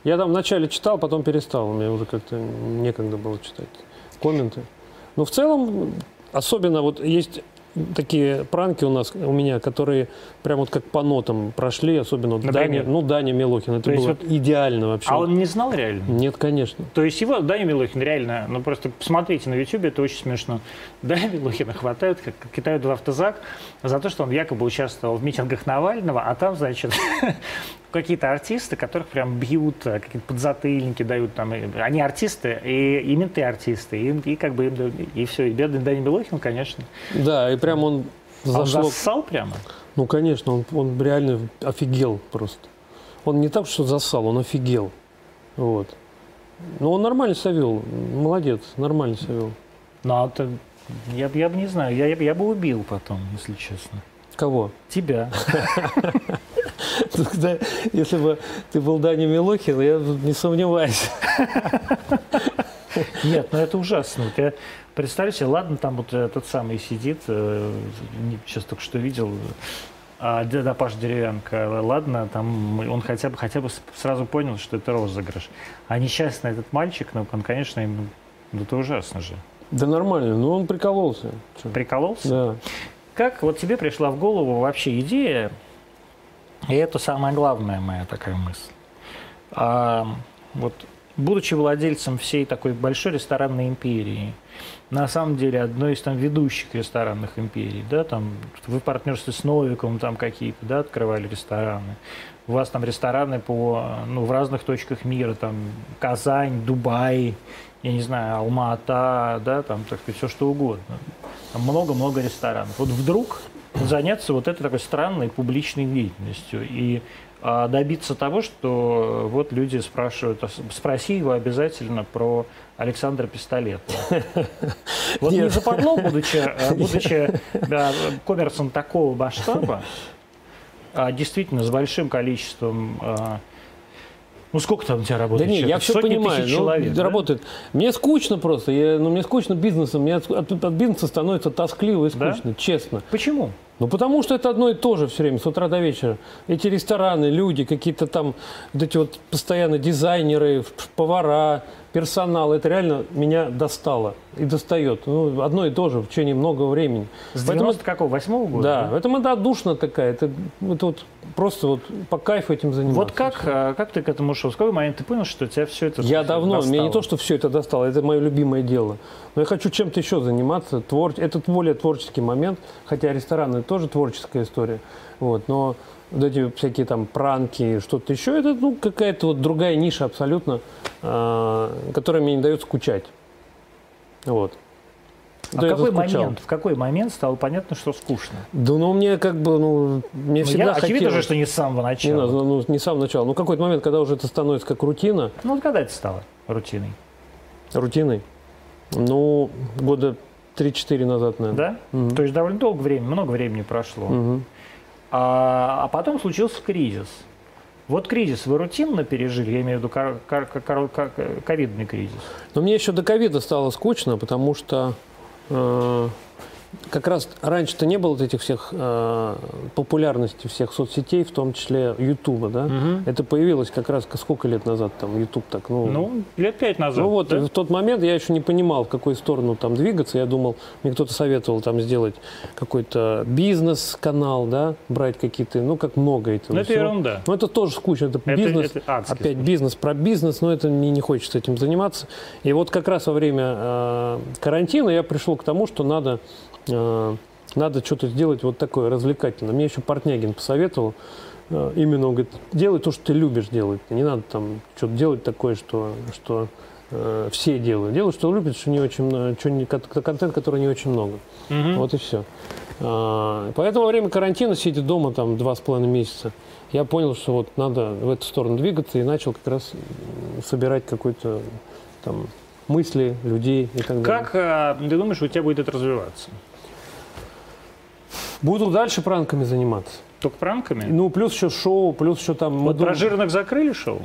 Я там вначале читал, потом перестал. Мне уже как-то некогда было читать комменты. Но в целом, особенно вот есть такие пранки у нас, у меня, которые прям вот как по нотам прошли, особенно вот Например? Даня, ну, Даня Милохин. Это То было вот- идеально вообще. А он не знал реально? Нет, конечно. То есть его, Даня Милохин, реально, ну просто посмотрите на Ютубе, это очень смешно. Даня Милохина хватают, как кидают в автозак за то, что он якобы участвовал в митингах Навального, а там, значит, какие-то артисты, которых прям бьют, э, какие-то подзатыльники дают там. Они артисты, и, и менты артисты, и, и как бы им и все. И бедный Даня Милохин, конечно. Да, и прям он А Он зассал прямо? Ну, конечно, он, он реально офигел просто. Он не так, что засал, он офигел. Вот. Но он нормально себя вел. Молодец, нормально себя вел. Ну, а это, я, я бы не знаю, я, я, я бы убил потом, если честно. Кого? Тебя. Тогда, если бы ты был Даня Милохин, я не сомневаюсь. Нет, ну это ужасно. Я себе, ладно, там вот этот самый сидит, э, сейчас только что видел, а, деда Паш Деревянко, ладно, там он хотя бы, хотя бы сразу понял, что это розыгрыш. А несчастный этот мальчик, ну, он, конечно, им, ну, это ужасно же. Да нормально, ну он прикололся. Прикололся? Да. Как вот тебе пришла в голову вообще идея, и это самая главная моя такая мысль, А, вот будучи владельцем всей такой большой ресторанной империи, на самом деле одной из там ведущих ресторанных империй, да, там вы в партнерстве с Новиком там какие-то, да, открывали рестораны, у вас там рестораны по, ну, в разных точках мира, там Казань, Дубай, я не знаю, Алма-Ата, да, там, так сказать, все что угодно. Много-много ресторанов. Вот вдруг заняться вот этой такой странной публичной деятельностью и добиться того, что вот люди спрашивают, а спроси его обязательно про Александра Пистолета. Вот не Нет. западло, будучи, э, будучи да, коммерсом такого масштаба, а, действительно с большим количеством а, ну сколько там у тебя Да работает? не, я человек? все Сотни понимаю. тысяч ну, человек, да? работает. Мне скучно просто. Я, ну, мне скучно бизнесом. Мне от, от- бизнеса становится тоскливо и Да? скучно, честно. Почему? Ну, потому что это одно и то же все время, с утра до вечера. Эти рестораны, люди, какие-то там, вот эти вот постоянно дизайнеры, повара, персонал, это реально меня достало и достает. Ну, одно и то же в течение многого времени. С Поэтому 90 какого? Восьмого года? Да, в этом это отдушина такая. Это, это вот просто вот по кайфу этим заниматься. Вот как, а, как ты к этому шел? С какой момент ты понял, что тебя все это Я давно, достало? мне не то, что все это достало, это мое любимое дело. Но я хочу чем-то еще заниматься. Твор... Это более творческий момент, хотя рестораны тоже творческая история. Вот, но вот эти всякие там пранки, что-то еще, это ну, какая-то вот другая ниша абсолютно, а, которая мне не дает скучать. Вот. А Да, какой момент, в какой момент стало понятно, что скучно? Да ну мне как бы, ну, мне Ну, всегда я, очевидно хотелось... же, что не с самого Не, начала. надо, ну, не с самого начала. Ну, какой-то момент, когда уже это становится как рутина, Ну, вот когда это стало рутиной? рутиной, ну, года 3-4 назад, наверное. Да? Мгм. То есть довольно долго времени, много времени прошло. Мгм. А, а потом случился кризис. Вот кризис вы рутинно пережили, я имею в виду кор- ковидный кризис. Но мне еще до ковида стало скучно, потому что э, как раз раньше-то не было вот этих всех э, популярности всех соцсетей, в том числе Ютуба, да? Это появилось как раз сколько лет назад там Ютуб так, ну, Ну, лет пять назад. Ну вот, да? в тот момент я еще не понимал, в какую сторону там двигаться. Я думал, мне кто-то советовал там сделать какой-то бизнес-канал, да, брать какие-то, ну, как много этого Ну, это всего. ерунда. Ну, это тоже скучно. Это, Это- бизнес, это опять бизнес про бизнес, но это мне не хочется этим заниматься. И вот как раз во время э, карантина я пришел к тому, что надо, надо что-то сделать вот такое развлекательное. Мне еще Портнягин посоветовал, э, именно он говорит, делай то, что ты любишь делать. Не надо там что-то делать такое, что, что э, все делают. Делают, что любят, что не очень, много- что не, контент, который не очень много. Вот и все. поэтому во время карантина, сидя дома там два с половиной месяца, я понял, что вот надо в эту сторону двигаться и начал как раз собирать какой-то там мысли людей и так далее. Как э, ты думаешь, у тебя будет это развиваться? Буду дальше пранками заниматься. Только пранками? Ну, плюс еще шоу, плюс еще там... вот про жирных закрыли шоу?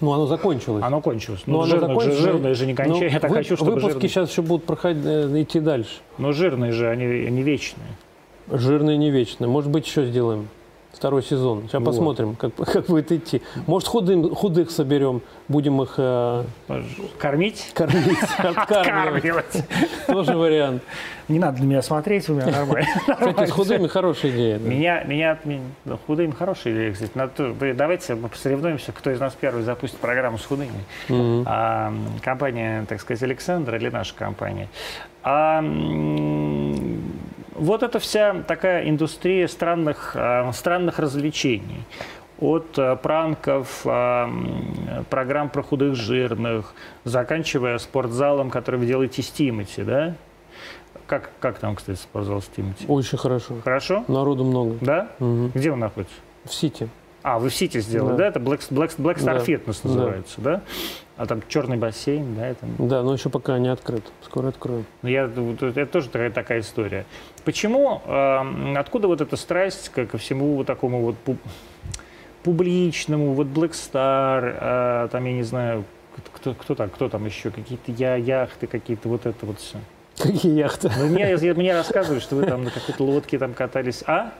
Ну, оно закончилось. Оно кончилось. Ну, Ну, оно жирных закончилось. жирные же не кончают. Ну, Я так вы- хочу, чтобы Выпуски жирные. сейчас еще будут проходить, э, идти дальше. Но жирные же, они, они вечные. Жирные не вечные. Может быть, еще сделаем второй сезон. Сейчас Вот. посмотрим, как, как будет идти. Может, худым, худых соберем, будем их э, Кормить? кормить, откармливать. Тоже вариант. Не надо на меня смотреть, у меня нормально. Кстати, с худыми хорошая идея. Меня, меня, меня да, худым хорошая идея, кстати. Надо Давайте мы посоревнуемся, кто из нас первый запустит программу с худыми. А, компания, так сказать, Александра или наша компания. А, вот эта вся такая индустрия странных, а, странных развлечений. От а, пранков, м, программ про худых жирных, заканчивая спортзалом, который вы делаете с Тимати, да? Как, как там, кстати, спортзал с Тимати? Очень хорошо. Хорошо? Народу много. Да? Мгм. Где он находится? В Сити. А, вы в Сити сделали, да? Да. Это Black, Black, Black Star Да. Fitness Да. называется, да? А там черный бассейн, да? Это... Да, но еще пока не открыт. Скоро откроем. Ну, я, вот это тоже такая, такая история. Почему, э, откуда вот эта страсть ко, всему вот такому вот пу- публичному, вот Black Star, э, там, я не знаю, кто, кто там, кто там еще, какие-то я, яхты какие-то, вот это вот все. Какие яхты? Ну, мне, мне рассказывают, что вы там на какой-то лодке там катались, а?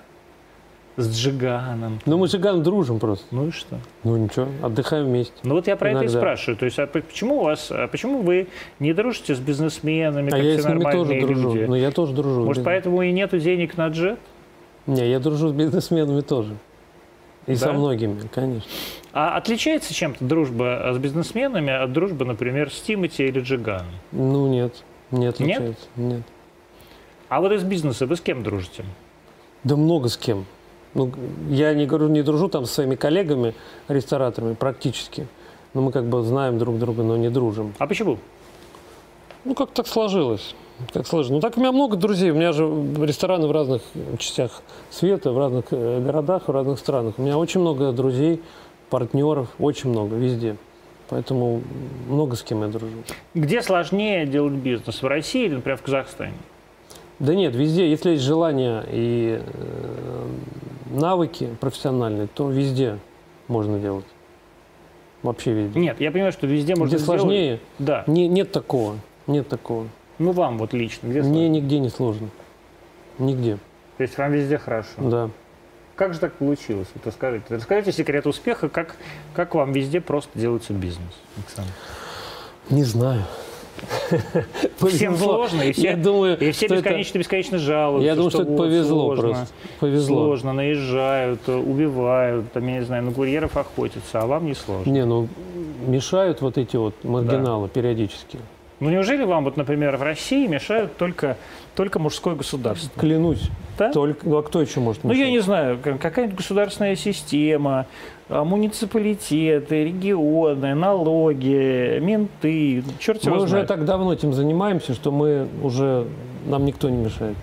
С Джиганом. Ну, мы с Жиганом дружим просто. Ну и что? Ну, ничего, отдыхаем вместе. Ну вот я про это и Иногда. спрашиваю. То есть, а по- почему у вас, а почему вы не дружите с бизнесменами, А как я все с ними тоже нормальные дружу. люди? Ну, я тоже дружу. Может, Без- поэтому и нету денег на джет? Не, я дружу с бизнесменами тоже. И со Да? многими, конечно. А отличается чем-то дружба с бизнесменами от дружбы, например, с Тимати или Джиганом? Ну, нет. Не отличается. Нет? А вот из бизнеса вы с кем дружите? Да много с кем. Ну, я не говорю, не дружу там со своими коллегами, рестораторами, практически. Но мы как бы знаем друг друга, но не дружим. А почему? Ну, как так сложилось. Как сложилось. Ну, так у меня много друзей. У меня же рестораны в разных частях света, в разных э, городах, в разных странах. У меня очень много друзей, партнеров, очень много, везде. Поэтому много с кем я дружу. Где сложнее делать бизнес? В России или, например, в Казахстане? Да нет, везде, если есть желание и э, навыки профессиональные, то везде можно делать. Вообще везде. Нет, я понимаю, что везде можно Где сделать. сложнее? Да. Не, нет такого. Нет такого. Ну, вам вот лично. Где Мне нигде не сложно. Нигде. То есть вам везде хорошо? Да. Как же так получилось? Вот расскажите. Расскажите секрет успеха, как, как вам везде просто делается бизнес, Александр? Не знаю. Всем сложно, и все, Я думаю, и все что это- бесконечно, бесконечно жалуются. Я думаю, что это вот повезло сложно, просто. Повезло. Сложно, наезжают, убивают, там, я не знаю, на курьеров охотятся, а вам не сложно. Не, ну мешают вот эти вот маргиналы периодически. Ну неужели вам, вот, например, в России мешают только, только мужское государство? Клянусь. Да? Только, ну а кто еще может Ну, я мешать? не знаю, как- какая-нибудь государственная система, а, муниципалитеты, регионы, налоги, менты, черт его Мы уже знает. так давно этим занимаемся, что мы уже нам никто не мешает.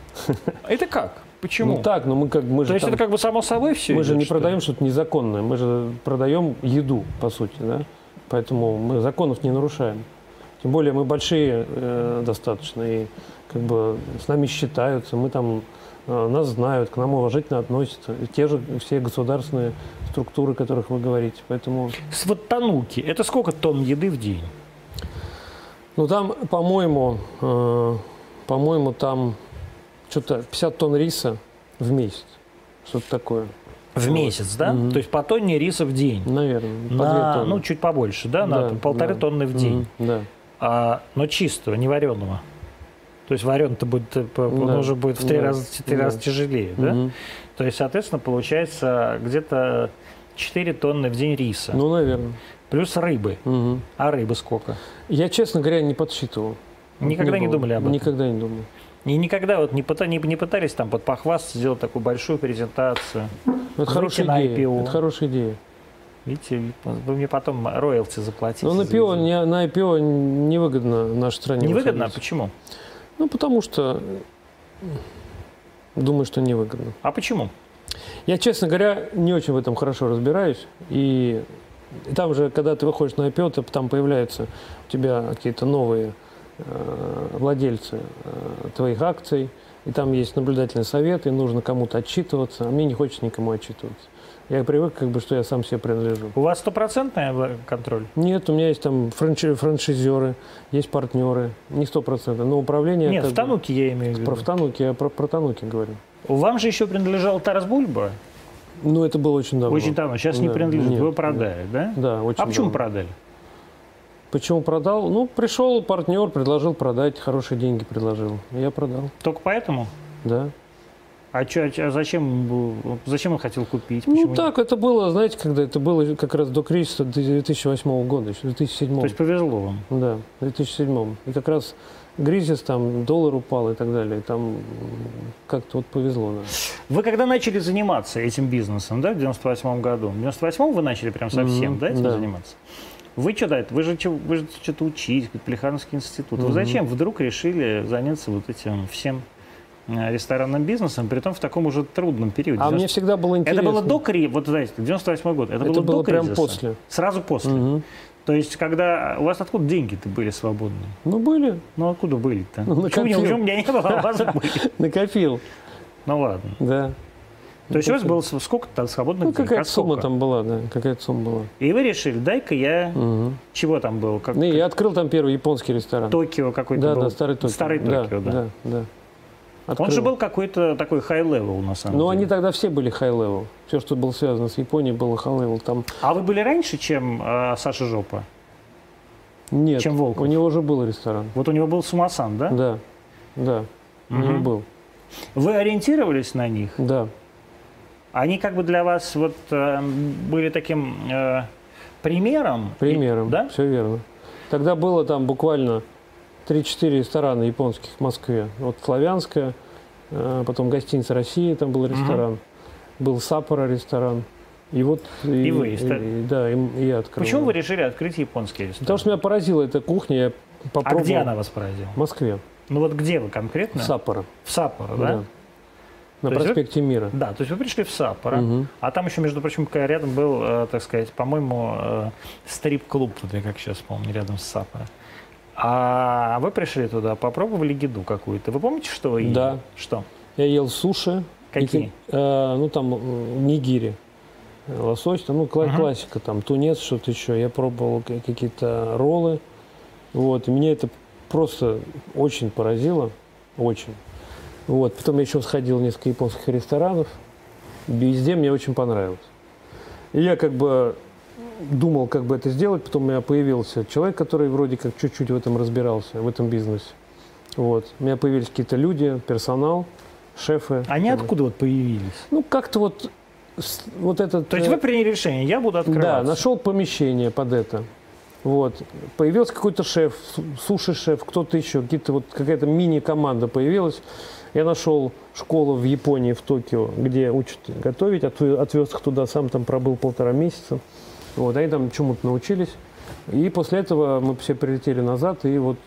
Это как? Почему? Ну так, но мы как мы То же есть там- это как бы само собой все мы же не продаем что-то незаконное, мы же продаем еду по сути, да. Поэтому мы законов не нарушаем. Тем более мы большие э, достаточно и как бы с нами считаются, мы там э, нас знают, к нам уважительно относятся. И те же все государственные структуры, о которых вы говорите. Поэтому С вот тануки, это сколько тонн еды в день? Ну там, по-моему, э, по-моему, там что-то 50 тонн риса в месяц. Что-то такое. В месяц, да? Мгм. То есть по тонне риса в день. Наверное, по На, ну, чуть побольше, да? На Да, там полторы да. тонны в день. Мгм, Да. А, но чистого, не вареного. То есть вареный-то будет, э, он Да, уже будет в три да, раза, три да. раза тяжелее, да? Мгм. То есть, соответственно, получается где-то 4 тонны в день риса. Ну, наверное. Плюс рыбы. Мгм. А рыбы сколько? Я, честно говоря, не подсчитывал. Никогда не было. думали об этом? Никогда не думал. И никогда вот не, пыта- не, не пытались там вот похвастаться, сделать такую большую презентацию. Это хорошая идея. IPO. Это хорошая идея. Видите, вы мне потом роялти заплатите. Но на IPO, не, на IPO невыгодно нашей стране Невыгодно? выходить. Почему? Ну, потому что думаю, что невыгодно. А почему? Я, честно говоря, не очень в этом хорошо разбираюсь. И, и там же, когда ты выходишь на IPO, то там появляются у тебя какие-то новые э, владельцы э, твоих акций. И там есть наблюдательный совет, и нужно кому-то отчитываться. А мне не хочется никому отчитываться. Я привык, как бы, что я сам себе принадлежу. У вас стопроцентный контроль? Нет, у меня есть там франши- франшизеры, есть партнеры. Не сто процентов, но управление... Нет, в бы- Тануке я имею в виду. Про в Тануке, я про, про Тануки говорю. Вам же еще принадлежал Тарас Бульба. Ну, это было очень давно. Очень давно. Сейчас не Да, принадлежит. нет, Вы нет. продали, да? Да, очень А почему давно. продали? Почему продал? Ну, пришел партнер, предложил продать, хорошие деньги предложил. Я продал, Только поэтому? да. А, чё, а чё- а зачем, зачем он хотел купить? Ну, Почему? так, это было, знаете, когда это было как раз до кризиса 2008 года, еще 2007. То есть повезло вам. Да, в 2007. И как раз кризис, там, доллар упал и так далее. И там как-то вот повезло нам. Вы когда начали заниматься этим бизнесом, да, в 98 году? В 98 вы начали прям совсем, Мгм, да, этим да. заниматься? Вы что, да, вы же, вы же что-то учились, Плехановский институт. Вы Мгм. зачем вдруг решили заняться вот этим всем ресторанным бизнесом, при том в таком уже трудном периоде? А 90 мне всегда было интересно. Это было до кризиса, вот знаете, 98 год, это, Это было, было до прям кризиса? после. Сразу после? Мгм. То есть, когда у вас откуда деньги-то были свободные? Ну, были. Ну, откуда были-то? Ну, почему, накопил. почему у меня не было, а у вас были? Накопил, Ну, ладно. да. То есть, у вас было сколько там свободных Ну, денег? какая-то А сумма там была, да, какая-то сумма была. И вы решили, дай-ка я... Мгм. Чего там было? Как, Ну, я открыл там первый японский ресторан. Токио какой-то Да, был? да, старый Токио. Старый Токио, да. Да, да. Он Открыл. же был какой-то такой high-level, на самом Ну, деле. они тогда все были high-level. Все, что было связано с Японией, было high-level. Там А вы были раньше, чем э, Саша Жопа? нет. Чем Волков? У него уже был ресторан. Вот у него был Сумасан, да? Да, да. У него был. Вы ориентировались на них? Да. Они как бы для вас вот э, были таким э, примером? Примером. И- да? Все верно. Тогда было там буквально 3-4 ресторана японских в Москве. Вот Славянская, э, потом гостиница России, там был ресторан. Был Саппора ресторан. И вот... И вы, ста- и- да, и, и я открыл. Почему вы решили открыть японский ресторан? Потому что меня поразила эта кухня, я А попробовал. где она вас поразила? В Москве, Ну вот где вы конкретно? в Саппоро. В Саппоро, да? Да. На То есть вы- проспекте Мира. Да, то есть вы пришли в Саппоро, Мгм. а там еще, между прочим, рядом был, э, так сказать, по-моему, э, стрип-клуб, вот я как сейчас помню, рядом с Саппоро. А вы пришли туда, попробовали еду какую-то. Вы помните, что вы ели? Да. Что? Я ел суши. Какие? И э, ну, там э, нигири. Лосось, там, ну, кла- Мгм. классика, там, тунец, что-то еще. Я пробовал ка- какие-то роллы. Вот, и меня это просто очень поразило. Очень. Вот, потом я еще сходил в несколько японских ресторанов. Везде мне очень понравилось. И я как бы думал, как бы это сделать. Потом у меня появился человек, который вроде как чуть-чуть в этом разбирался, в этом бизнесе. Вот. У меня появились какие-то люди, персонал, шефы. Они откуда вот появились? Ну, как-то вот, вот этот... То есть вы приняли решение, я буду открываться. Да, нашел помещение под это. Вот. Появился какой-то шеф, су- суши-шеф, кто-то еще, какие-то вот какая-то мини-команда появилась. Я нашел школу в Японии, в Токио, где учат готовить, отве- отвез их туда, сам там пробыл полтора месяца. Вот, они там чему-то научились. И после этого мы все прилетели назад и вот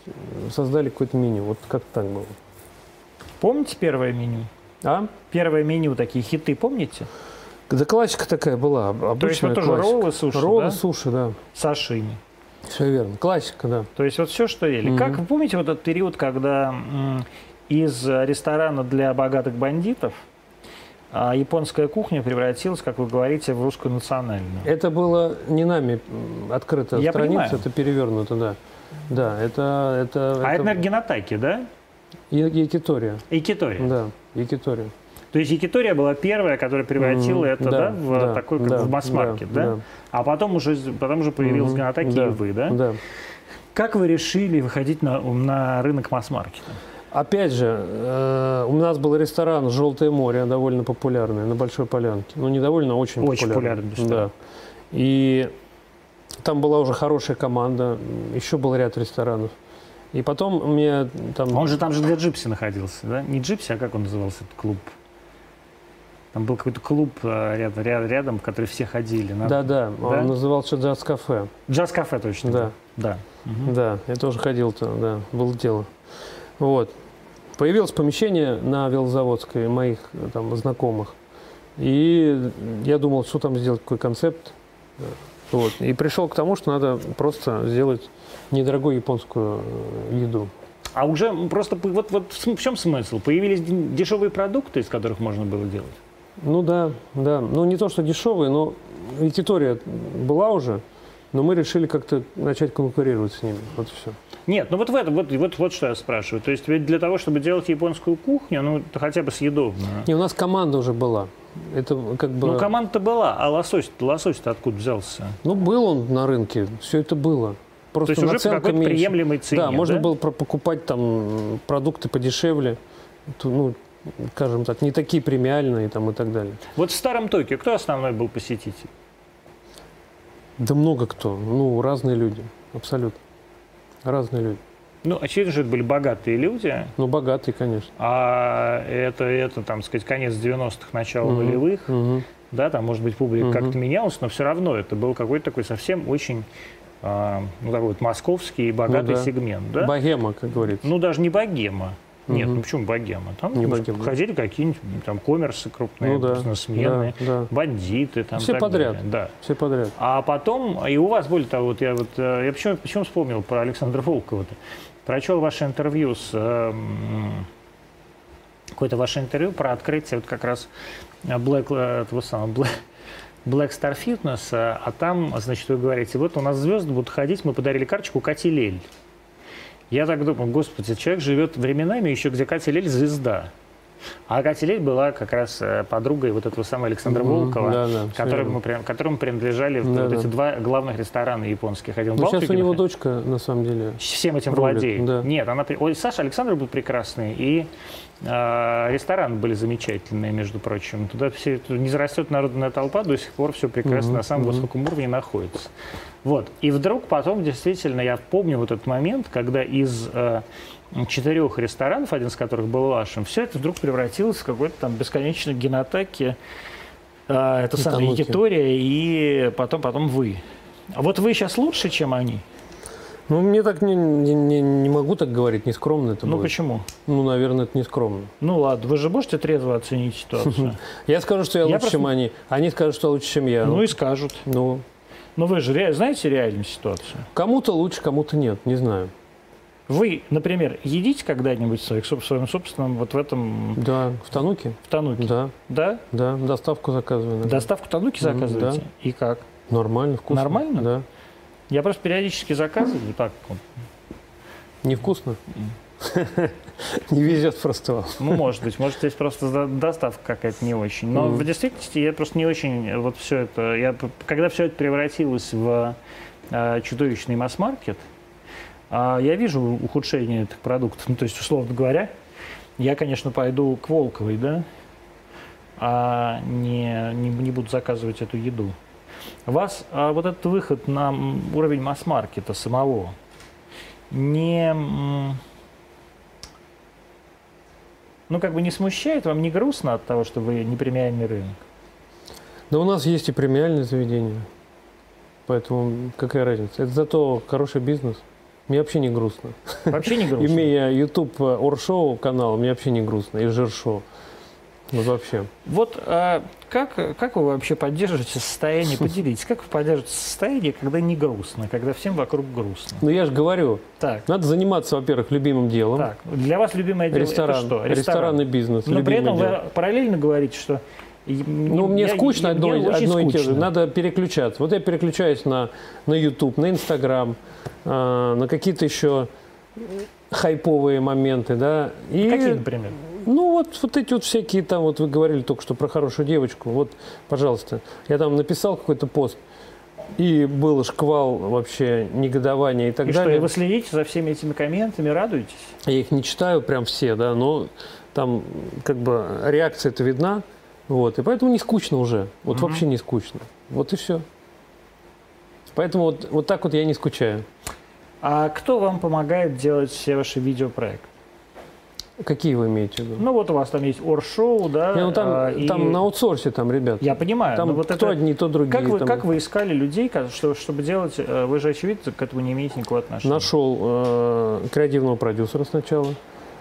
создали какое-то меню. Вот как так было. Помните первое меню? А? Первое меню, такие хиты, помните? Да классика такая была, об- обычная То есть вот тоже классика. роллы, суши, Роллы, да? суши, да. Сашими. Все верно. Классика, да. То есть вот все, что ели. Мгм. Как вы помните вот этот период, когда из ресторана для богатых бандитов а, японская кухня превратилась, как вы говорите, в русскую национальную? Это было не нами м, открыта Я страница, понимаю. это перевернуто, да. Да, это... это А это, это наверное, Генатаки, да? Я- Якитория. Якитория. Да, Якитория. То есть Якитория была первая, которая превратила Мгм. это да, Да, в да, такой, как да, в масс-маркет, да, да, да. А потом уже, потом уже появилась Мгм. Генатаки Да, и вы, да? Да. Как вы решили выходить на, на рынок масс-маркета? Опять же, э, у нас был ресторан «Желтое море», довольно популярный, на Большой Полянке. Ну, не довольно, а очень, Очень популярный. ресторан. Да. И там была уже хорошая команда, еще был ряд ресторанов. И потом мне там... Он же там же для Джипси находился, да? Не Джипси, а как он назывался этот клуб? Там был какой-то клуб э, рядом, рядом, рядом, в который все ходили. на- Да, да, Да? он назывался джаз-кафе. Джаз-кафе точно. Да. Да. Мгм. Да, я тоже ходил туда, да, было дело. Вот. Появилось помещение на Велозаводской моих э, там знакомых. И я думал, что там сделать, какой концепт. Вот. И пришел к тому, что надо просто сделать недорогую японскую э, еду. А уже просто вот, вот в чем смысл? Появились дешевые продукты, из которых можно было делать? Ну да, да. Ну не то, что дешевые, но аудитория была уже, но мы решили как-то начать конкурировать с ними. Вот все. Нет, ну вот в этом, вот, вот, вот что я спрашиваю. То есть ведь для того, чтобы делать японскую кухню, ну хотя бы съедобную. И у нас команда уже была. Это как бы... Ну команда-то была, а лосось, лосось-то откуда взялся? Ну, был он на рынке, все это было. Просто То есть уже по какой-то приемлемой цене, Да, можно да? было покупать там продукты подешевле, ну, скажем так, не такие премиальные там и так далее. Вот в старом Токио кто основной был посетитель? Да много кто, ну, разные люди, абсолютно. Разные люди. Ну, очевидно, что это были богатые люди, Ну, богатые, конечно. а это, это там, сказать, конец 90-х, начало Мгм. нулевых. Мгм. Да, там, может быть, публика Мгм. как-то менялась, но все равно это был какой-то такой совсем очень, а, ну, такой вот московский богатый Ну да. сегмент, да? Богема, как говорится. Ну, даже не богема. Нет, Мгм. ну почему богема? Там Не богема. ходили какие-нибудь там коммерсы крупные, Ну да, бизнесмены, да, да. бандиты. Там, Все подряд. далее. Да. Все подряд. А потом, и у вас, более того, вот я вот, э, я почему, почему вспомнил про Александра Волкова-то? Прочел ваше интервью с, э, какое-то ваше интервью про открытие вот как раз Black, э, этого самого, Black, Black Star Fitness, э, а там, значит, вы говорите, вот у нас звезды будут ходить, мы подарили карточку Кати Лель. Я так думаю, господи, человек живет временами еще, где Катя Лель звезда. А Катя Лель была как раз э, подругой вот этого самого Александра Мгм, Волкова, да-да, всё которому, которому принадлежали вот Да-да. эти два главных ресторана японских. Один в Ну, сейчас у него дочка, на самом деле. всем этим рулит, владеет. да. Нет, она... Ой, Саша, Александр был прекрасный, и рестораны были замечательные, между прочим. Туда все, не зарастет народная толпа, до сих пор все прекрасно Мгм, на самом мгм. высоком уровне находится. Вот. И вдруг потом, действительно, я помню вот этот момент, когда из э, четырех ресторанов, один из которых был вашим, все это вдруг превратилось в какой-то там бесконечный генатаки, э, это самая. Якитория, и потом, потом вы. А вот вы сейчас лучше, чем они? Ну, мне так не, не, не- могу так говорить, не скромно это Ну будет. почему? Ну, наверное, это не скромно. Ну ладно, вы же можете трезво оценить ситуацию. Я скажу, что я, лучше, чем они. Они скажут, что лучше, чем я. Ну и скажут. Ну, Но вы же знаете реальную ситуацию. кому-то лучше, кому-то нет, не знаю. Вы, например, едите когда-нибудь в своем собственном вот в этом Да, в Тануке? в Тануке? Да, Да? да, доставку заказываю. Доставку Тануки заказываете? И как? Нормально, вкусно. Нормально? Да. Я просто периодически заказываю так. вот. Невкусно? Не везет просто вам. Ну, может быть, может, здесь просто доставка какая-то не очень. Но в действительности я просто не очень э, вот все это. Я, когда все это превратилось в э, чудовищный масс-маркет, а, я вижу ухудшение этих продуктов. Ну, то есть, условно говоря, я, конечно, пойду к Волковой, да, а не, не, не буду заказывать эту еду. Вас а, вот этот выход на уровень масс-маркета самого не... ну, как бы не смущает, вам не грустно от того, что вы не премиальный рынок? Да у нас есть и премиальные заведения. Поэтому какая разница? Это зато хороший бизнес. Мне вообще не грустно. Вообще не грустно? Имея YouTube Оршоу канал, мне вообще не грустно. И Жиршоу. Вот вообще. Вот а, как, как вы вообще поддерживаете состояние, поделитесь, как вы поддерживаете состояние, когда не грустно, когда всем вокруг грустно? Ну я же говорю, Так, надо заниматься, во-первых, любимым делом. так, для вас любимое дело Ресторан, это что? ресторанный бизнес. Но при этом дело. вы параллельно говорите, что... Ну, мне скучно одно, одно и те же. Надо переключаться. Вот я переключаюсь на, на YouTube, на Instagram, э, на какие-то еще хайповые моменты, да. И, Какие, например? Ну, вот, вот эти вот всякие там, вот вы говорили только что про хорошую девочку. Вот, пожалуйста, я там написал какой-то пост, и был шквал вообще негодования и так И что, далее. и вы следите за всеми этими комментами, радуетесь? Я их не читаю прям все, да, но там как бы реакция это видна, вот, и поэтому не скучно уже, вот Мгм. вообще не скучно, вот и все. Поэтому вот, вот так вот я не скучаю. А кто вам помогает делать все ваши видеопроекты? Какие вы имеете в виду? Ну вот у вас там есть оршоу, да? Не, ну там, а, и- там на аутсорсе там, ребят. Я понимаю. Там вот то это- одни, то другие. Как вы, там. как вы искали людей, что, чтобы делать? э, Вы же, очевидно, к этому не имеете никакого отношения. Нашел э, креативного продюсера сначала,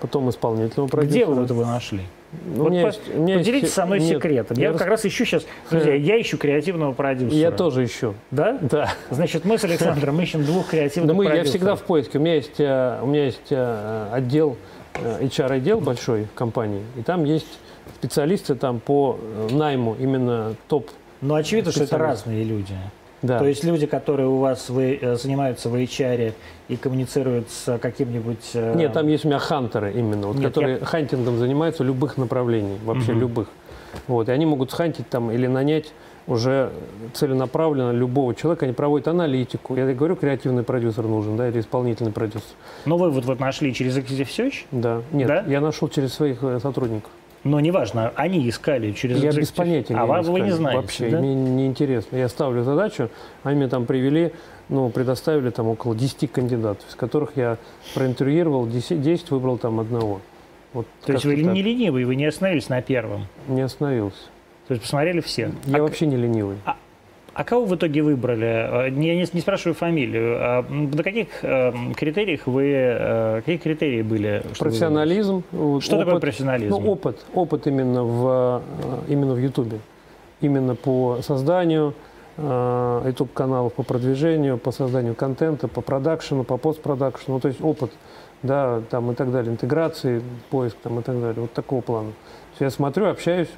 потом исполнительного продюсера. Где вы этого нашли? Ну, Вот меня по- есть- меня есть- Поделитесь со мной нет, секретом. Я, я как раз ищу сейчас, друзья, я ищу креативного продюсера. Я тоже ищу. Да? Да. Значит, мы с Александром ищем двух креативных Да мы, я продюсеров. всегда в поиске. У меня есть, э, у меня есть э, отдел, HR-отдел большой компании, и там есть специалисты там по э, найму именно топ. Но очевидно, что это разные люди. Да. То есть люди, которые у вас вы, э, занимаются в HR и коммуницируют с каким-нибудь... э, Нет, там есть у меня хантеры именно, вот, Нет, которые хантингом занимаются любых направлений, вообще Мгм. любых. Вот, и они могут схантить там или нанять уже целенаправленно любого человека, они проводят аналитику. Я говорю, креативный продюсер нужен, да, или исполнительный продюсер. Ну, вы вот, вот нашли через Executive Search, Да. Нет, Да? я нашел через своих э, сотрудников. но неважно, они искали через Я Executive- без понятия. А вас вы не знаете, Вообще, да? мне не интересно. Я ставлю задачу, они мне там привели, ну, предоставили там около 10 кандидатов, из которых я проинтервьюировал 10, 10 выбрал там одного. Вот То есть вы так. не ленивый, вы не остановились на первом. Не остановился. То есть посмотрели все. Я а, вообще не ленивый. а кого в итоге выбрали? Э, Я не, не спрашиваю фамилию. А на каких э, критериях вы... э, какие критерии были? Профессионализм. вот, Что такое опыт. профессионализм? Ну, опыт. Опыт именно в, э, именно в Ютубе. Именно по созданию YouTube каналов, по продвижению, по созданию контента, по продакшену, по постпродакшену. Ну, то есть опыт, да, там и так далее, интеграции, поиск там и так далее. Вот такого плана. То есть я смотрю, общаюсь,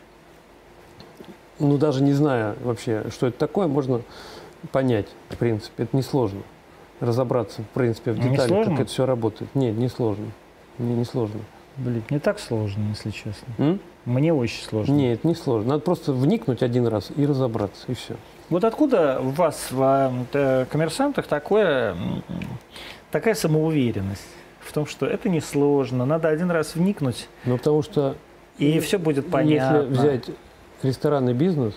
ну, даже не зная вообще, что это такое, можно понять, в принципе. Это несложно. Разобраться, в принципе, в деталях, как это все работает. Нет, не сложно. Не, не сложно. Блин, не так сложно, если честно. М? Мне очень сложно. Нет, не сложно. Надо просто вникнуть один раз и разобраться, и все. Вот откуда у вас в э, коммерсантах такое, такая самоуверенность в том, что это несложно, надо один раз вникнуть, Ну, потому что и все будет понятно. если взять ресторанный бизнес,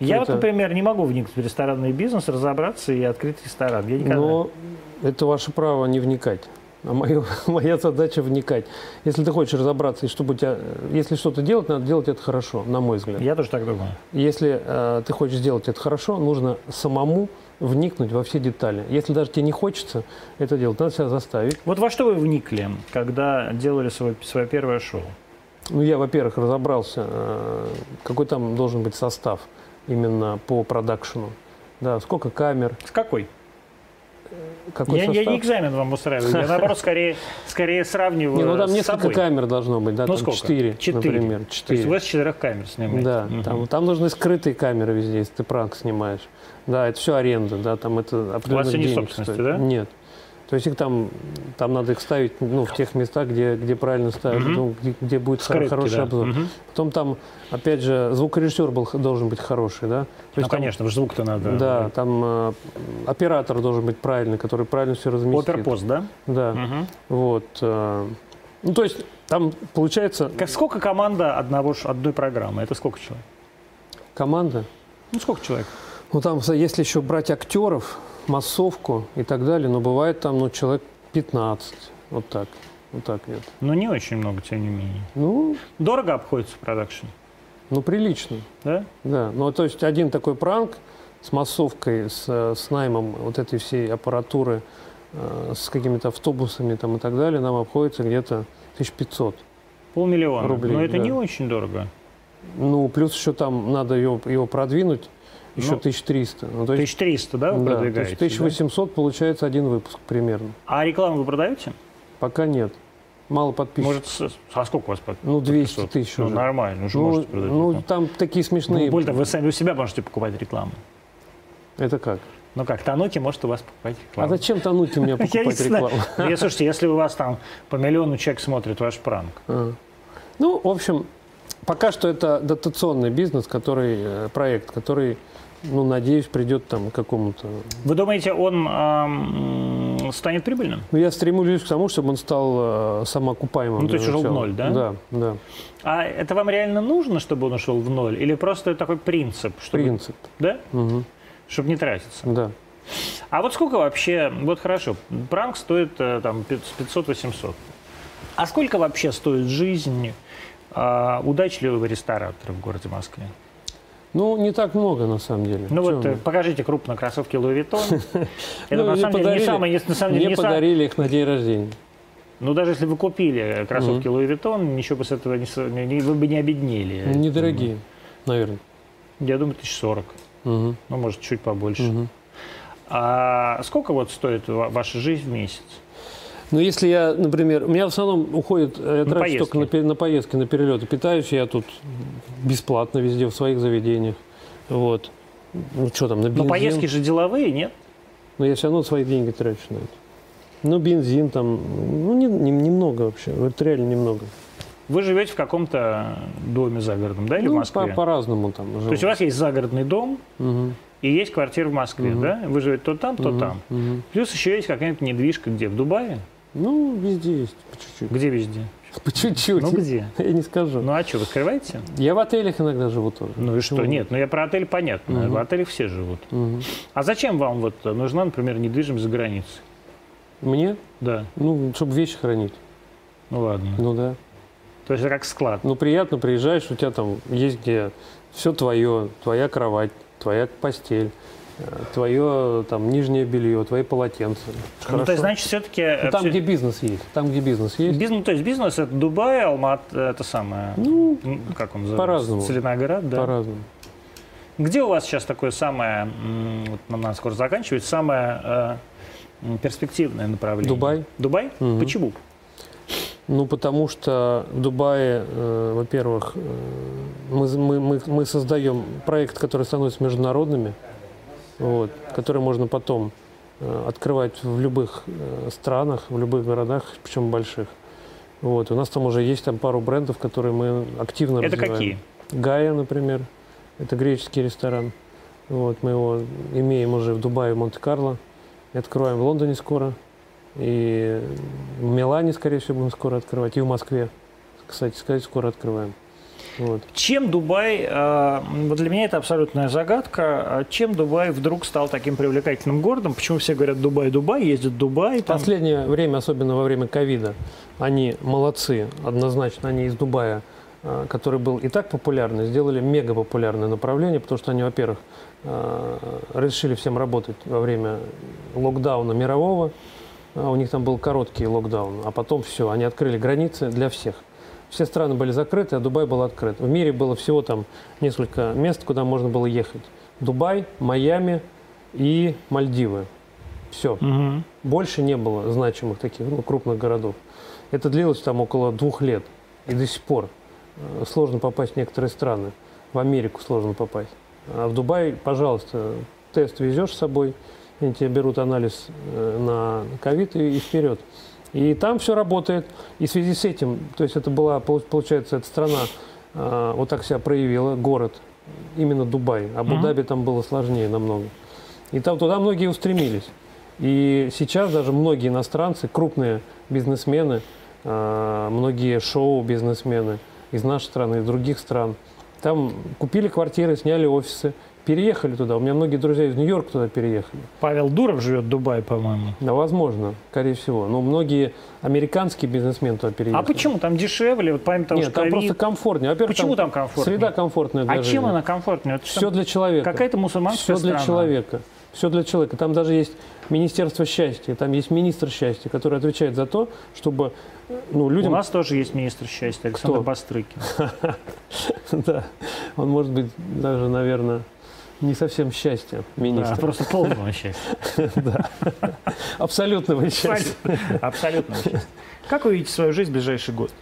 Я то вот, это- например, не могу вникнуть в ресторанный бизнес, разобраться и открыть ресторан. Я никогда. но это ваше право не вникать. А моё- моя задача вникать. Если ты хочешь разобраться, и чтобы у тебя, если что-то делать, надо делать это хорошо, на мой взгляд. Я тоже так думаю. Если э, ты хочешь сделать это хорошо, нужно самому вникнуть во все детали. Если даже тебе не хочется это делать, надо себя заставить. Вот во что вы вникли, когда делали свое, свое первое шоу? Ну, я, во-первых, разобрался, э, какой там должен быть состав именно по продакшену. Да, сколько камер, С какой? какой Я, я состав. не экзамен вам устраиваю, я наоборот скорее, скорее сравниваю Не, ну там несколько собой. камер должно быть, да, Ну там сколько? четыре, Четыре. например, То есть четыре. вы с четырех камер снимаете? Да, Мгм. там, там нужны скрытые камеры везде, если ты пранк снимаешь. Да, это все аренда, да, там это определенных все не собственности, стоит. да? Нет. То есть их там, там надо их ставить ну, в тех местах, где, где правильно ставить, Мгм. ну, где, где будет Скрытки, хороший да. обзор. Мгм. Потом там, опять же, звукорежиссер был, должен быть хороший, да. То Ну, есть конечно, звук-то надо. Да, там э, оператор должен быть правильный, который правильно все разместит. Оперпост, да? Да. Мгм. Вот. э, ну, то есть там получается Как, сколько команда одного, одной программы? Это сколько человек? команда. Ну, сколько человек? Ну, там, если еще брать актеров, массовку и так далее, но бывает там, ну, человек 15. Вот так. Вот так нет. Ну, не очень много, тем не менее. Ну, Дорого обходится продакшн, ну, прилично. да? Да. Ну, то есть один такой пранк с массовкой, с, с наймом вот этой всей аппаратуры, э, с какими-то автобусами там и так далее, нам обходится где-то 1500. Полмиллиона. Рублей, Но это да. не очень дорого. Ну, плюс еще там надо его, его продвинуть, еще Ну, 1300. Ну, то есть, 1300, да, вы да, то продвигаете? есть 1800 получается один выпуск примерно. да? А рекламу вы продаете? Пока нет. Мало подписчиков. Может, а сколько у вас подписчиков? Ну, 200 тысяч Ну, уже. нормально, уже Ну, можете продать ну, рекламу. там такие смешные. Ну, более того, вы сами у себя можете покупать рекламу. Это как? Ну как, Тануки может у вас покупать А рекламу. зачем тонуть у меня Я не покупать рекламу? Я, слушайте, если у вас там по миллиону человек смотрит ваш пранк, А. Ну, в общем, пока что это дотационный бизнес, который, э, проект, который, ну, надеюсь, придет там к какому-то... вы думаете, он ам, станет прибыльным? Ну, я стремлюсь к тому, чтобы он стал э, самоокупаемым. Ну, то есть ушел в ноль, да? Да, да. А это вам реально нужно, чтобы он ушел в ноль? Или просто такой принцип? Чтобы, Принцип. Да? Мгм. Чтобы не тратиться. Да. А вот сколько вообще, вот хорошо, пранк стоит э, там 500-800. А сколько вообще стоит жизнь а, удачливого ресторатора в городе Москве? Ну, не так много, на самом деле. Ну Чё вот э, покажите крупно кроссовки Louis Vuitton. Это Ну, на самом деле не самое, Мне подарили их на день рождения. Ну даже если вы купили кроссовки Louis Vuitton, ничего бы с этого не, вы бы не обеднели. Недорогие, наверное. Я думаю, тысяч сорок. Ну, может, чуть побольше. А сколько вот стоит ва- ваша жизнь в месяц? Ну, если я, например, у меня в основном уходит, э, я трачу поездки. только на, на поездки, на перелеты. Питаюсь я тут бесплатно везде, в своих заведениях. Вот. Ну, что там, на Но бензин? поездки же деловые, нет? Но я все равно свои деньги трачу на это. Ну, бензин там, ну, не- не- немного вообще, вот реально немного. Вы живете в каком-то доме загородном, да, или в Ну, Москве? по- по-разному там. То есть у вас есть загородный дом Мгм. и есть квартира в Москве, Мгм. да? Вы живете то там, то Мгм. там. Мгм. Плюс еще есть какая-нибудь недвижка где? В Дубае? Ну, везде есть, по чуть-чуть. Где везде? По чуть-чуть. Ну где? Я не скажу. Ну а что, вы скрываете? Я в отелях иногда живу тоже. Ну и что? Нет, ну я про отель понятно. Мгм. В отелях все живут. Мгм. А зачем вам вот нужна, например, недвижимость за границей? Мне? Да, Ну, чтобы вещи хранить. ну ладно. Ну да. То есть это как склад. Ну, приятно, приезжаешь, у тебя там есть где все твое, твоя кровать, твоя постель, твое там нижнее белье, твои полотенца. Ну, Хорошо. то есть, значит, все-таки... Ну, там, где бизнес есть. Там, где бизнес есть. Бизнес, то есть бизнес это Дубай, Алмат, это самое, Ну, как он называется? по-разному. Целиноград, да? по-разному. Где у вас сейчас такое самое, вот нам надо скоро заканчивать, самое э, перспективное направление? Дубай. Дубай? Мгм. Почему? Ну, потому что в Дубае, э, во-первых, э, мы, мы, мы, мы создаем проект, который становится международными, вот, который можно потом э, открывать в любых э, странах, в любых городах, причем больших. Вот. У нас там уже есть там пару брендов, которые мы активно Это развиваем. какие? Гая, например, это греческий ресторан. Вот, мы его имеем уже в Дубае, в Монте-Карло. И открываем в Лондоне скоро. И в Милане, скорее всего, будем скоро открывать. И в Москве, кстати сказать, скоро открываем. Вот. Чем Дубай, э, вот для меня это абсолютная загадка, а чем Дубай вдруг стал таким привлекательным городом? Почему все говорят Дубай, Дубай, ездят в Дубай? Там... последнее время, особенно во время ковида, они молодцы, однозначно, они из Дубая, э, который был и так популярный, сделали мега популярное направление, потому что они, во-первых, э, решили всем работать во время локдауна мирового, А у них там был короткий локдаун, а потом все, они открыли границы для всех. Все страны были закрыты, а Дубай был открыт. В мире было всего там несколько мест, куда можно было ехать. Дубай, Майами и Мальдивы. Все. Мгм. Больше не было значимых таких ну, крупных городов. Это длилось там около двух лет. И до сих пор э, сложно попасть в некоторые страны. В Америку сложно попасть. А в Дубай, пожалуйста, тест везешь с собой, они тебе берут анализ э, на ковид и, и вперед. И там все работает. И в связи с этим, то есть это была, пол- получается, эта страна э, вот так себя проявила, город, именно Дубай. Абу-Даби там было сложнее намного. И там туда многие устремились. И сейчас даже многие иностранцы, крупные бизнесмены, э, многие шоу-бизнесмены из нашей страны, из других стран, там купили квартиры, сняли офисы, переехали туда. У меня многие друзья из Нью-Йорка туда переехали. Павел Дуров живет в Дубае, по-моему. Да, возможно, скорее всего. Но многие американские бизнесмены туда переехали. А почему? Там дешевле, вот помимо того, Нет, что там ковид. просто комфортнее. Во-первых, Почему там комфортнее? Среда комфортная для А чем жизни. она комфортнее? Это Все для человека. Какая-то мусульманская Все для страна. человека. Все для человека. Там даже есть Министерство счастья, там есть министр счастья, который отвечает за то, чтобы ну, У людям... нас тоже есть министр счастья, Александр Кто? Бастрыкин. да, он может быть даже, наверное, не совсем счастья Да, министр. просто полного счастья. Да. Абсолютного счастья. Абсолютно счастья. Как вы видите свою жизнь в ближайший год?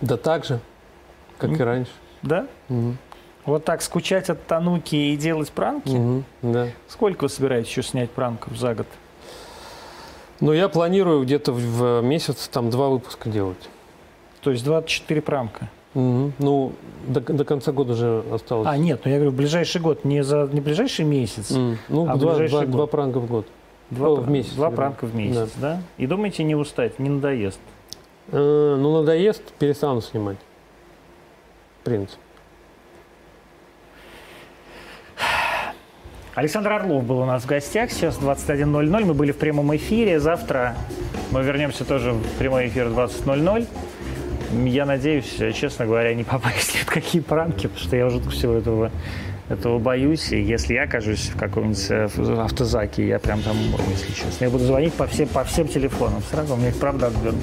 Да так же, как и раньше. Да? Вот так скучать от Тануки и делать пранки? Да. Сколько вы собираетесь еще снять пранков за год? Но я планирую где-то в месяц там два выпуска делать. То есть 24 пранка. Мгм. Ну, до, до конца года же осталось. А, нет, ну я говорю, ближайший год, не за не ближайший месяц, М, Ну, а два, ближайший два, год. два пранка в год. два, О, в месяц, два пранка в месяц, да. И думаете, не устать, не надоест? Э, ну, надоест, перестану снимать. В принципе. Александр Орлов был у нас в гостях. Сейчас 21.00. Мы были в прямом эфире. Завтра Мы вернемся тоже в прямой эфир 20.00. Я надеюсь, честно говоря, не попасть ни в какие пранки, потому что я уже всего этого, этого боюсь. И если я окажусь в каком-нибудь э, автозаке, я прям там если честно. Я буду звонить по всем, по всем телефонам сразу, меня их правда отберут.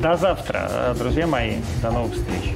До завтра, э, друзья мои. До новых встреч.